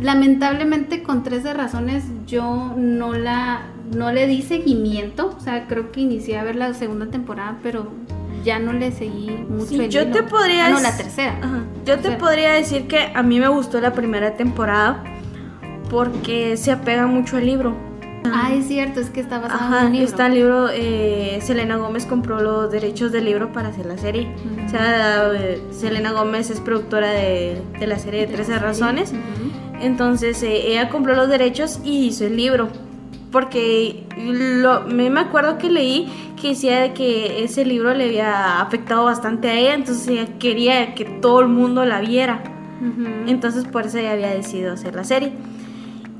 Lamentablemente con 13 razones yo no la no le di seguimiento, o sea, creo que inicié a ver la segunda temporada, pero ya no le seguí mucho el yo hilo. te podría Ah, no, la tercera. Ajá. Yo te podría decir que a mí me gustó la primera temporada porque se apega mucho al libro. Ah, es cierto, es que está basado en Ajá, un libro. está el libro, eh, Selena Gómez compró los derechos del libro para hacer la serie. O sea, eh, Selena Gómez es productora de, de la serie de De la 13 serie. razones. Entonces eh, ella compró los derechos y hizo el libro. Porque lo, me acuerdo que leí que decía de que ese libro le había afectado bastante a ella, entonces ella quería que todo el mundo la viera. Entonces por eso ella había decidido hacer la serie.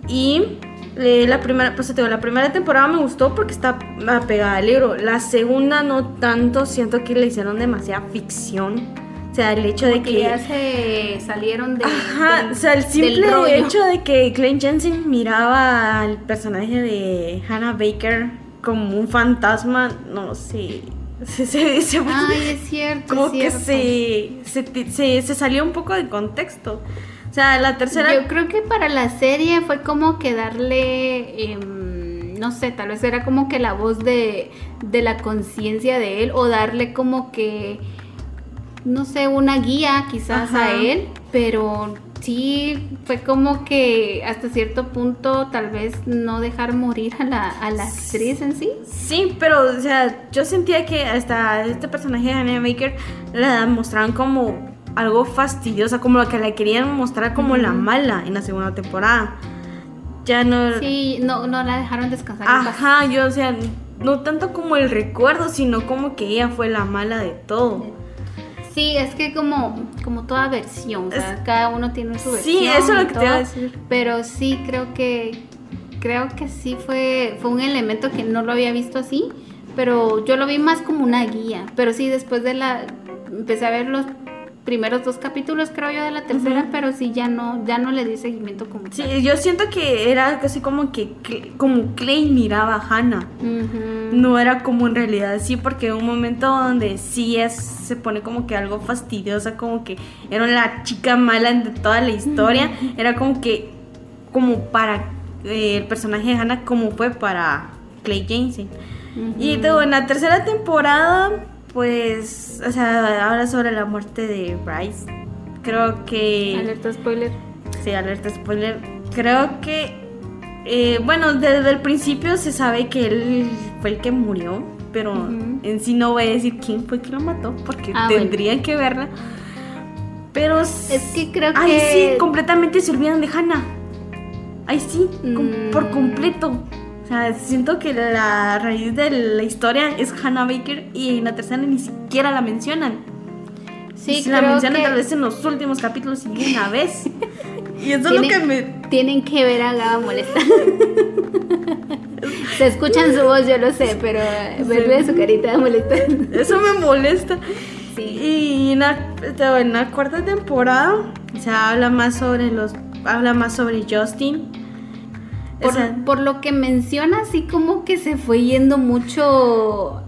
Y eh, la primera, pues te digo, la primera temporada me gustó porque está apegada al libro. La segunda no tanto, siento que le hicieron demasiada ficción. O sea, el hecho de Porque que... ya se salieron de. Ajá, del- o sea, el simple hecho de que Glenn Jensen miraba al personaje de Hannah Baker como un fantasma, no sé, se, se, se- Ay, es cierto. como es que cierto. se, se, se, se salió un poco de contexto. O sea, la tercera... Yo creo que para la serie fue como que darle, em, no sé, tal vez era como que la voz de, de la conciencia de él o darle como que, no sé, una guía quizás Ajá. a él, pero sí fue como que hasta cierto punto tal vez no dejar morir a la, a la actriz en sí. Sí, pero, o sea, yo sentía que hasta este personaje de Hannah Baker la mostraban como algo fastidiosa, como lo que la querían mostrar como la mala en la segunda temporada. Ya no... Sí, no, no la dejaron descansar. Ajá, yo, o sea, no tanto como el recuerdo, sino como que ella fue la mala de todo. Sí, es que como, como toda versión, Es- cada uno tiene su versión. Sí, eso es lo que te iba a decir. Pero sí creo que creo que sí fue fue un elemento que no lo había visto así, pero yo lo vi más como una guía. Pero sí, después de la empecé a ver los primeros dos capítulos, creo yo, de la tercera, Ujú. pero sí ya no ya no le di seguimiento como Sí, tal. yo siento que era casi como que como Clay miraba a Hannah. No era como en realidad sí, porque un momento donde sí es, se pone como que algo fastidiosa, como que era la chica mala de toda la historia, era como que, como para eh, el personaje de Hannah, como fue para Clay Jensen. Y digo, en la tercera temporada, pues, o sea, habla sobre la muerte de Bryce. Creo que... Alerta spoiler. Sí, alerta spoiler. Creo que, eh, bueno, desde el principio se sabe que él fue el que murió, pero en sí no voy a decir quién fue que lo mató, porque Ah, bueno. tendrían que verla. Pero Es que creo Ay, que sí, completamente se olvidan de Hannah. Ay, sí, com- Mm. por completo. O sea, siento que la raíz de la historia es Hannah Baker y en la tercera ni siquiera la mencionan. sí, si la mencionan que- tal vez en los últimos capítulos y una vez. y eso es lo que me Tienen que ver a Gaba molesta. Se escuchan su voz, yo lo sé, pero verle su carita molesta. Eso me molesta. Sí. Y en la, en la cuarta temporada se habla más sobre los habla más sobre Justin. O Por, sea, por lo que menciona, así como que se fue yendo mucho.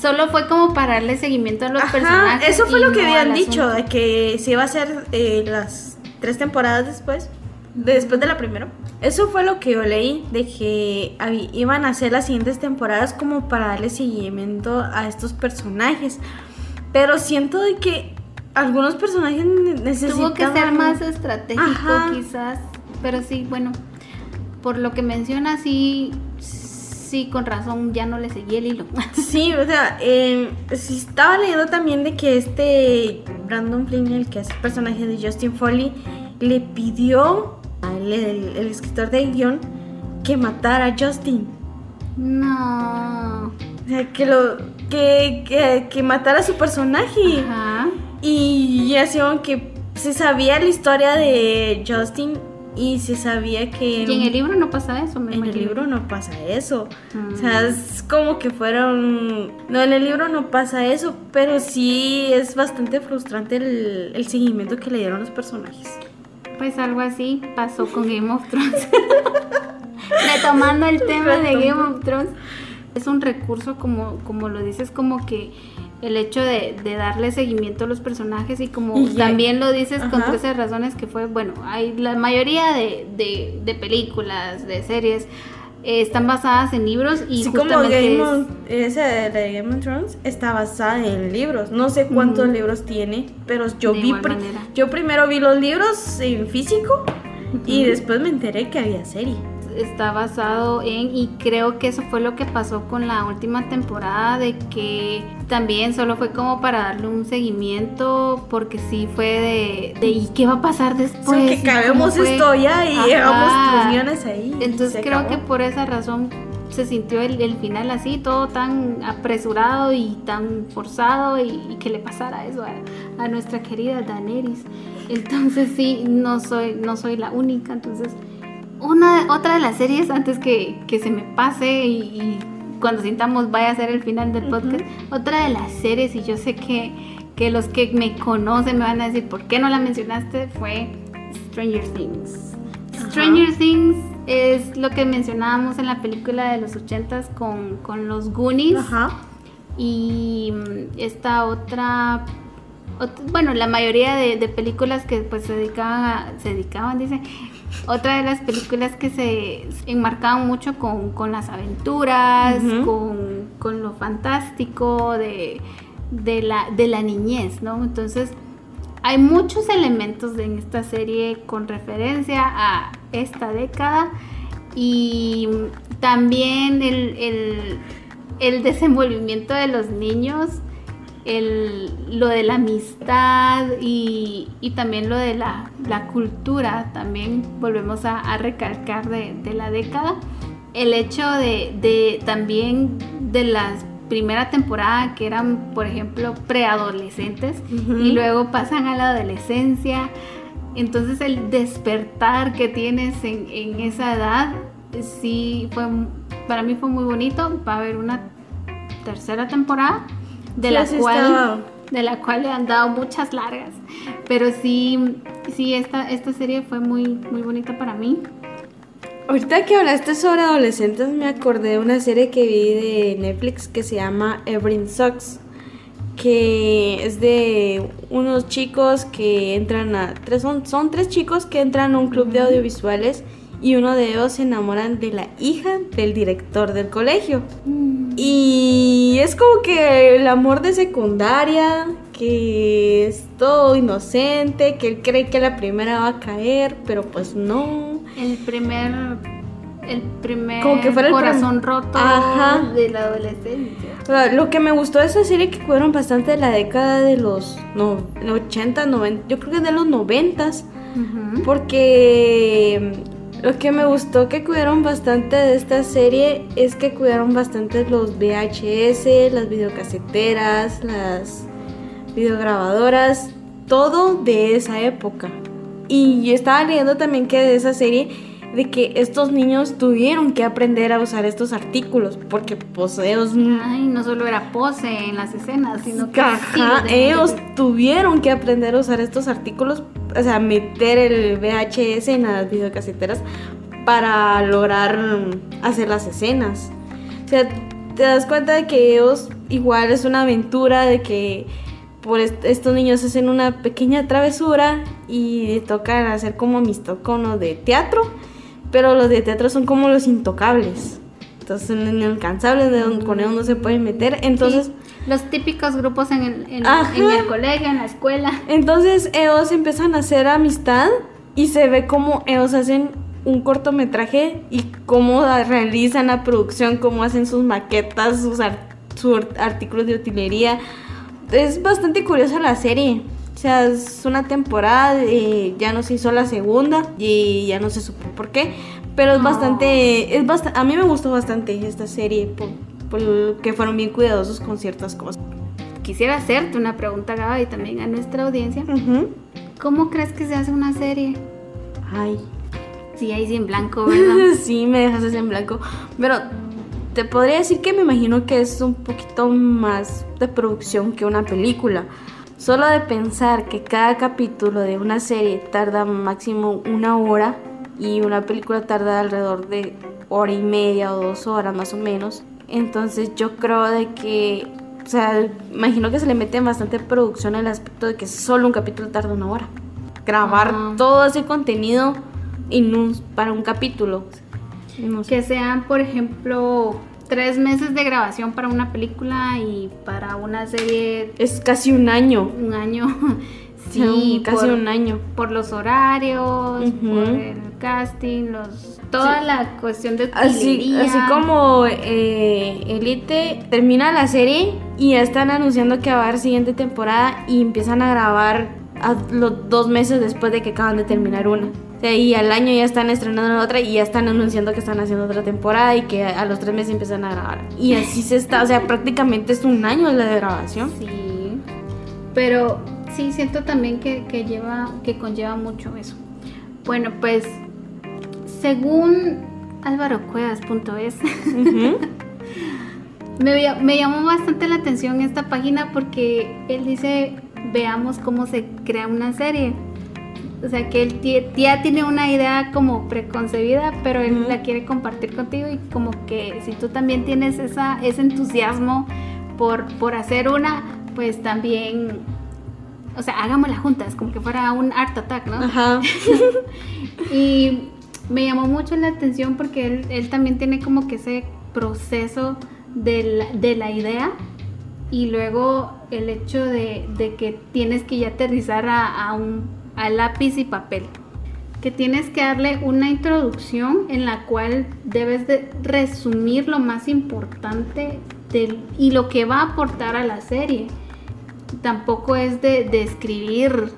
Solo fue como para darle seguimiento a los ajá, personajes. eso fue lo que no habían dicho, de que se iba a hacer eh, las tres temporadas después, después de la primera. Eso fue lo que yo leí, de que iban a hacer las siguientes temporadas como para darle seguimiento a estos personajes. Pero siento de que algunos personajes necesitaban... Tuvo que ser más estratégico, Ajá. quizás. Pero sí, bueno. Por lo que menciona, sí. Sí, con razón, ya no le seguí el hilo. Sí, o sea, eh, sí estaba leyendo también de que este Brandon Flynn, el que hace el personaje de Justin Foley, le pidió al el, el escritor de guion que matara a Justin. No. O sea, que lo que, que, que matara a su personaje. Ajá. Y ya que se sabía la historia de Justin y se sabía que Y en el libro no pasa eso, me en el libro no pasa eso. Mm. O sea, es como que fueron... No, en el libro no pasa eso, pero sí es bastante frustrante el, el seguimiento que le dieron los personajes. Pues algo así pasó con Game of Thrones. Retomando el tema de Game of Thrones, es un recurso como, como lo dices, como que el hecho de, de darle seguimiento a los personajes y como Y también lo dices con Ajá. 13 razones que fue, bueno, hay la mayoría de, de- de películas, de series, eh, están basadas en libros y Sí, como Game es- of, de Game of Thrones está basada en libros. No sé cuántos libros tiene, pero yo De vi igual pri- manera. yo primero vi los libros en físico y después me enteré que había serie. Está basado en y creo que eso fue lo que pasó con la última temporada de que también solo fue como para darle un seguimiento porque sí fue de, de ¿y qué va a pasar después? Pues, que ¿Y cómo acabemos fue? esto ya y Ajá. llevamos tres guiones ahí. Entonces creo acabó. que por esa razón se sintió el, el final así, todo tan apresurado y tan forzado y, y que le pasara eso a, a nuestra querida Daenerys. Entonces sí, no soy, no soy la única. Entonces, una, otra de las series, antes que, que se me pase y, y cuando sintamos vaya a ser el final del podcast, otra de las series, y yo sé que, que los que me conocen me van a decir, ¿por qué no la mencionaste? Fue Stranger Things. Stranger Things es lo que mencionábamos en la película de los ochentas con, con los Goonies Ajá. y mm, esta otra, ot- bueno, la mayoría de, de películas que pues se dedicaban, a- se dedicaban, dice, otra de las películas que se enmarcaban mucho con, con las aventuras, con, con lo fantástico de, de, la, de la niñez, ¿no? Entonces, hay muchos elementos en esta serie con referencia a esta década y también el, el- el desenvolvimiento de los niños, el- lo de la amistad y, y también lo de la, la cultura, también volvemos a, a recalcar de, de la década. El hecho de, de también de la primera temporada que eran, por ejemplo, preadolescentes Ujú. y luego pasan a la adolescencia. Entonces el despertar que tienes en, en esa edad, sí, fue, para mí fue muy bonito. Va a haber una tercera temporada de, Sí, la cual, estaba. de la cual le han dado muchas largas. Pero sí, sí esta, esta serie fue muy, muy bonita para mí. Ahorita que hablaste sobre adolescentes, me acordé de una serie que vi de Netflix que se llama Everything Sucks, que es de unos chicos que entran a tres son, son tres chicos que entran a un club de audiovisuales y uno de ellos se enamoran de la hija del director del colegio. Y es como que el amor de secundaria, que es todo inocente, que él cree que la primera va a caer, pero pues no. El primer, el primer Como que fuera el corazón prim- roto Ajá. de la adolescencia. Lo que me gustó de esa serie que cubrieron bastante de la década de los no, 80, 90, yo creo que de los 90, Ujú. porque lo que me gustó que cuidaron bastante de esta serie es que cuidaron bastante los VHS, las videocaseteras, las videograbadoras, todo de esa época. Y yo estaba leyendo también que de esa serie de que estos niños tuvieron que aprender a usar estos artículos porque pues ellos Ay, no solo era pose en las escenas, sino que Ajá, ellos tuvieron que aprender a usar estos artículos, o sea, meter el VHS en las videocaseteras para lograr hacer las escenas. O sea, te das cuenta de que ellos igual es una aventura de que por est- estos niños hacen una pequeña travesura y tocan hacer como mis toconos de teatro, pero los de teatro son como los intocables. Entonces, son inalcanzables, de donde con ellos no se pueden meter. Entonces, Sí, los típicos grupos en el, en, en el colegio, en la escuela. Entonces ellos empiezan a hacer amistad y se ve como ellos hacen un cortometraje y cómo realizan la producción, cómo hacen sus maquetas, sus, ar- sus artículos de utilería. Es bastante curiosa la serie. O sea, es una temporada, eh, ya no se hizo la segunda y ya no se supo por qué. Pero es bastante, es bast- a mí me gustó bastante esta serie por, por que fueron bien cuidadosos con ciertas cosas. Quisiera hacerte una pregunta, Gaba, y también a nuestra audiencia. Ujú. ¿Cómo crees que se hace una serie? Ay, Sí, ahí sí en blanco, ¿verdad? sí, me dejas así en blanco. Pero te podría decir que me imagino que es un poquito más de producción que una película. Solo de pensar que cada capítulo de una serie tarda máximo una hora y una película tarda alrededor de hora y media o dos horas más o menos. Entonces yo creo de que, o sea, imagino que se le mete bastante producción en el aspecto de que solo un capítulo tarda una hora. Grabar todo ese contenido en un, para un capítulo. No sé. Que sean, por ejemplo, tres meses de grabación para una película y para una serie Es casi un año. un año. Sí, Sí, casi por, un año. por los horarios, por el casting, los toda Sí. la cuestión de Así, así como eh, Elite termina la serie y ya están anunciando que va a haber siguiente temporada y empiezan a grabar a los dos meses después de que acaban de terminar una. O sea, y al año ya están estrenando la otra y ya están anunciando que están haciendo otra temporada y que a los tres meses empiezan a grabar. Y así se está, o sea, prácticamente es un año la de grabación. Sí, pero sí siento también que, que lleva, que conlleva mucho eso. Bueno, pues según álvarocuevas.es, Ujú. me, lla- me llamó bastante la atención esta página porque él dice, veamos cómo se crea una serie. O sea, que él ya tiene una idea como preconcebida, pero él la quiere compartir contigo y como que si tú también tienes esa, ese entusiasmo por, por hacer una, pues también, o sea, hagámosla juntas, como que fuera un art attack, ¿no? Ajá. Y me llamó mucho la atención porque él, él también tiene como que ese proceso de la, de la idea y luego el hecho de, de que tienes que ya aterrizar a, a un, a lápiz y papel. Que tienes que darle una introducción en la cual debes de resumir lo más importante del, y lo que va a aportar a la serie. Tampoco es de, de escribir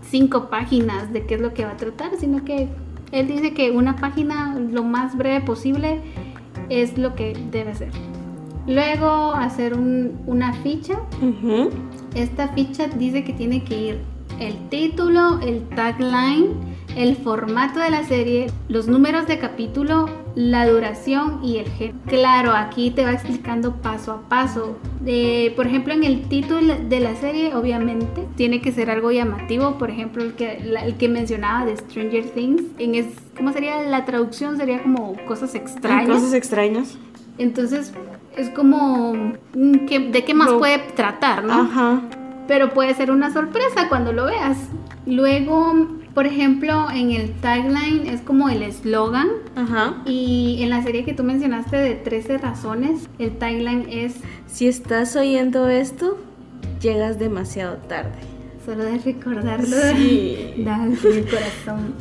cinco páginas de qué es lo que va a tratar, sino que él dice que una página lo más breve posible es lo que debe ser. Luego hacer un- una ficha. Esta ficha dice que tiene que ir el título, el tagline, el formato de la serie, los números de capítulo, la duración y el género. Claro, aquí te va explicando paso a paso. Eh, por ejemplo, en el título de la serie, obviamente, tiene que ser algo llamativo. Por ejemplo, el que, la- el que mencionaba de Stranger Things. En es, ¿Cómo sería la traducción? Sería como cosas extrañas. Cosas extrañas. Entonces, es como, mm, ¿qué- ¿de qué más No. puede tratar, no? Ajá. pero puede ser una sorpresa cuando lo veas. Luego, por ejemplo, en el tagline es como el eslogan. Ajá. Y en la serie que tú mencionaste de 13 razones, el tagline es Si estás oyendo esto, llegas demasiado tarde. solo de recordarlo, Sí. da el corazón.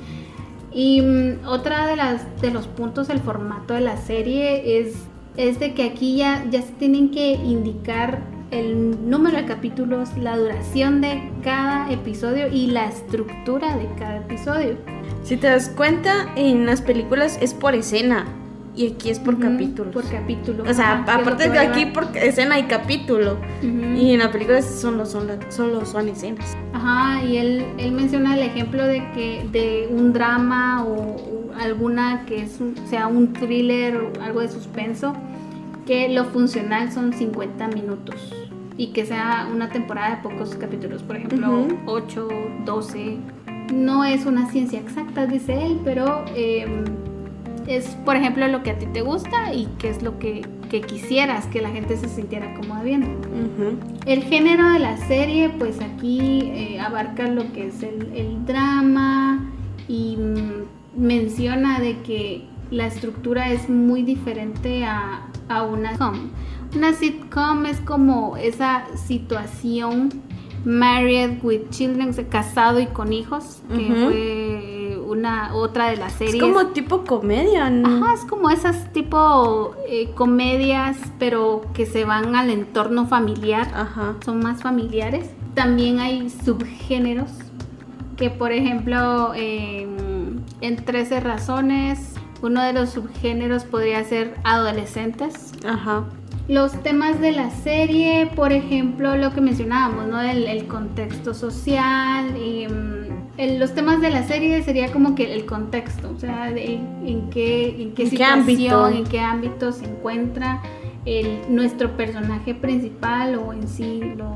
Y mm, otra de las de los puntos del formato de la serie es, es de que aquí ya, ya se tienen que indicar el número de capítulos, la duración de cada episodio y la estructura de cada episodio. Si te das cuenta, en las películas es por escena y aquí es por Ujú, capítulos. Por capítulo. o sea, lo aparte de aquí por escena y capítulo. Ujú. Y en la película solo son, solo son escenas. Ajá, y él, él menciona el ejemplo de que de un drama o, alguna que es sea un thriller o algo de suspenso, que lo funcional son 50 minutos y que sea una temporada de pocos capítulos, por ejemplo, Ujú. 8, 12. No es una ciencia exacta, dice él, pero eh, es, por ejemplo, lo que a ti te gusta y que es lo que, que quisieras que la gente se sintiera cómoda viendo. Ujú. El género de la serie, pues aquí eh, abarca lo que es el, el drama y mm, menciona de que la estructura es muy diferente a, a una sitcom. Una sitcom es como esa situación married with children, casado y con hijos, que fue una otra de las series. Es como tipo comedia, ¿no? Ajá, es como esas tipo eh, comedias, pero que se van al entorno familiar, Ajá. son más familiares. También hay subgéneros, que por ejemplo, eh, en 13 razones, uno de los subgéneros podría ser adolescentes. Ajá. Los temas de la serie, por ejemplo, lo que mencionábamos, ¿no? El, el contexto social. y, mm, el- los temas de la serie sería como que el contexto, o sea, de- en qué, en qué ¿En situación, ámbito? en qué ámbito se encuentra el, nuestro personaje principal o en sí lo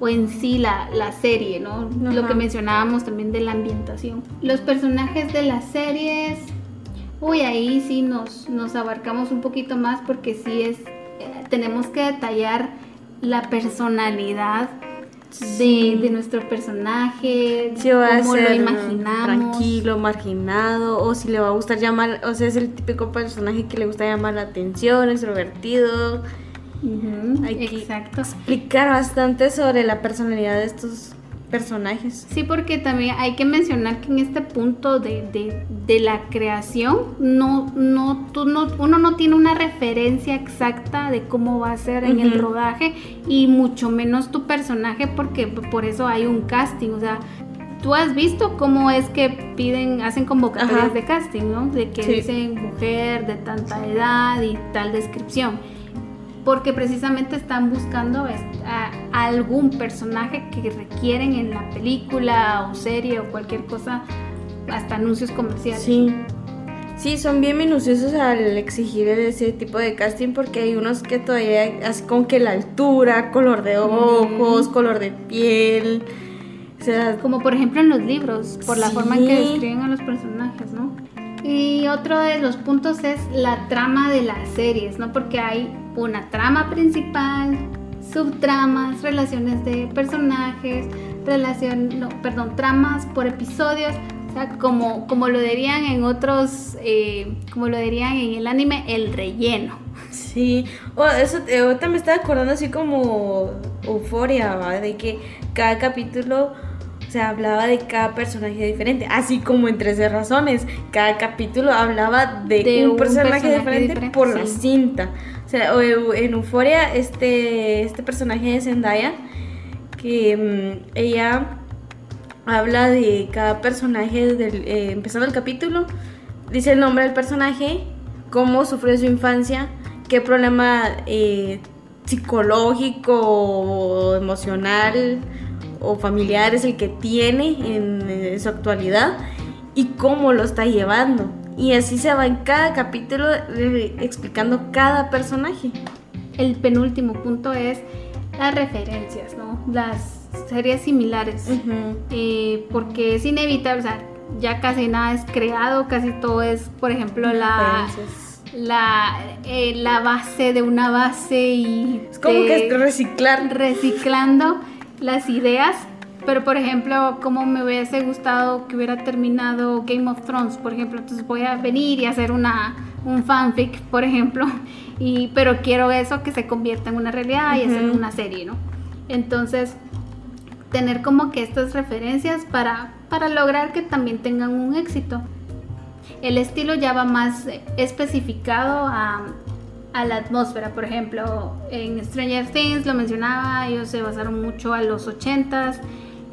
o en sí la, la serie, ¿no? Lo que mencionábamos también de la ambientación. Los personajes de las series, uy, ahí sí nos, nos abarcamos un poquito más porque sí es, eh, tenemos que detallar la personalidad de, de nuestro personaje, Si va a cómo lo imaginamos. tranquilo, marginado, o si le va a gustar llamar, o sea, es el típico personaje que le gusta llamar la atención, extrovertido. Hay que Exacto. explicar bastante sobre la personalidad de estos personajes. Sí, porque también hay que mencionar que en este punto de, de- de la creación, no, no, tú no, uno no tiene una referencia exacta de cómo va a ser en el rodaje y mucho menos tu personaje, porque por eso hay un casting. O sea, tú has visto cómo es que piden, hacen convocatorias Ajá. de casting, ¿no? De que Sí. dicen mujer de tanta edad y tal descripción porque precisamente están buscando a, algún personaje que requieren en la película o serie o cualquier cosa, hasta anuncios comerciales. Sí. Sí, son bien minuciosos al exigir ese tipo de casting porque hay unos que todavía así como que la altura, color de ojos, color de piel. O sea, Como por ejemplo en los libros, por la forma en que Sí. describen a los personajes, ¿no? Y otro de los puntos es la trama de las series, ¿no? Porque hay una trama principal, subtramas, relaciones de personajes, relación, no, perdón, tramas por episodios, o sea, como, como lo dirían en otros, eh, como lo dirían en el anime, el relleno. Sí, oh, eso eh, ahorita me estaba acordando así como euforia, ¿va? de que cada capítulo se hablaba de cada personaje diferente, así como en 13 razones, cada capítulo hablaba de, De un, un personaje, diferente, diferente, por la cinta. Sea, en Euforia este este personaje de Zendaya que mm, ella habla de cada personaje eh, empezando el capítulo, dice el nombre del personaje, cómo sufrió su infancia, qué problema eh, psicológico emocional o familiar es el que tiene en, su actualidad y cómo lo está llevando. Y así se va en cada capítulo eh, explicando cada personaje. El penúltimo punto es las referencias, ¿no? Las series similares. Ujú. Eh, porque es inevitable, o sea, ya casi nada es creado, casi todo es, por ejemplo, la, la, eh, la base de una base y Es como que reciclar. reciclando las ideas. Pero, por ejemplo, como me hubiese gustado que hubiera terminado Game of Thrones, por ejemplo, entonces voy a venir y hacer una, un fanfic, por ejemplo, y, pero quiero eso que se convierta en una realidad y hacer una serie, ¿no? Entonces, tener como que estas referencias para, para lograr que también tengan un éxito. El estilo ya va más especificado a, a la atmósfera, por ejemplo, en Stranger Things lo mencionaba, ellos se basaron mucho a los 80s,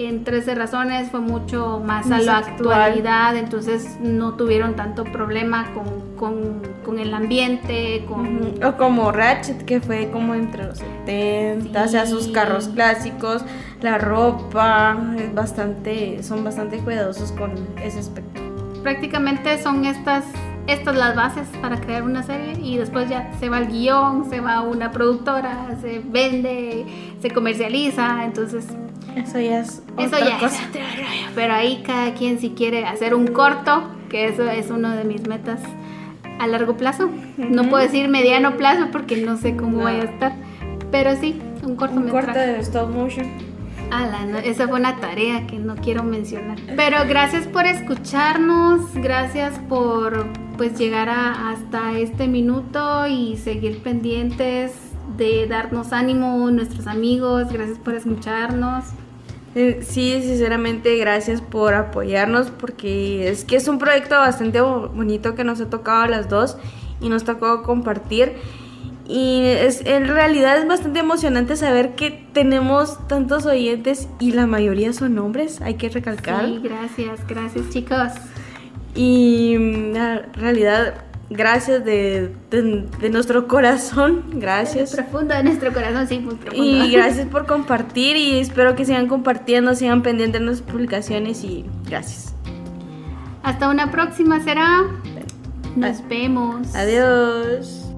en 13 razones fue mucho más a la actual. actualidad, entonces no tuvieron tanto problema con, con- con el ambiente, con... O como Ratchet, que fue como entre los 70, o sea, sus Sí. carros clásicos, la ropa, es bastante, son bastante cuidadosos con ese aspecto. prácticamente son estas estas las bases para crear una serie y después ya se va el guion, se va una productora, se vende, se comercializa, entonces Eso ya es eso otra ya cosa. Pero ahí cada quien si quiere hacer un corto, que eso es uno de mis metas a largo plazo. No puedo decir mediano plazo porque no sé cómo No. vaya a estar, pero sí, un Un cortometraje. corte de stop motion. Ala, no, esa fue una tarea que no quiero mencionar. Pero gracias por escucharnos, gracias por pues llegar a- hasta este minuto y seguir pendientes de darnos ánimo nuestros amigos. Gracias por escucharnos. Eh, Sí, sinceramente, gracias por apoyarnos porque es que es un proyecto bastante bo- bonito que nos ha tocado a las dos y nos tocó compartir. Y es, en realidad es bastante emocionante saber que tenemos tantos oyentes y la mayoría son hombres, hay que recalcar. Sí, gracias, gracias chicos. Y mm, la realidad, gracias de, de- de nuestro corazón, gracias. Profundo de nuestro corazón, sí, muy profundo. Y gracias por compartir y espero que sigan compartiendo, sigan pendientes de nuestras publicaciones y gracias. Hasta una próxima será. Nos vemos. Adiós.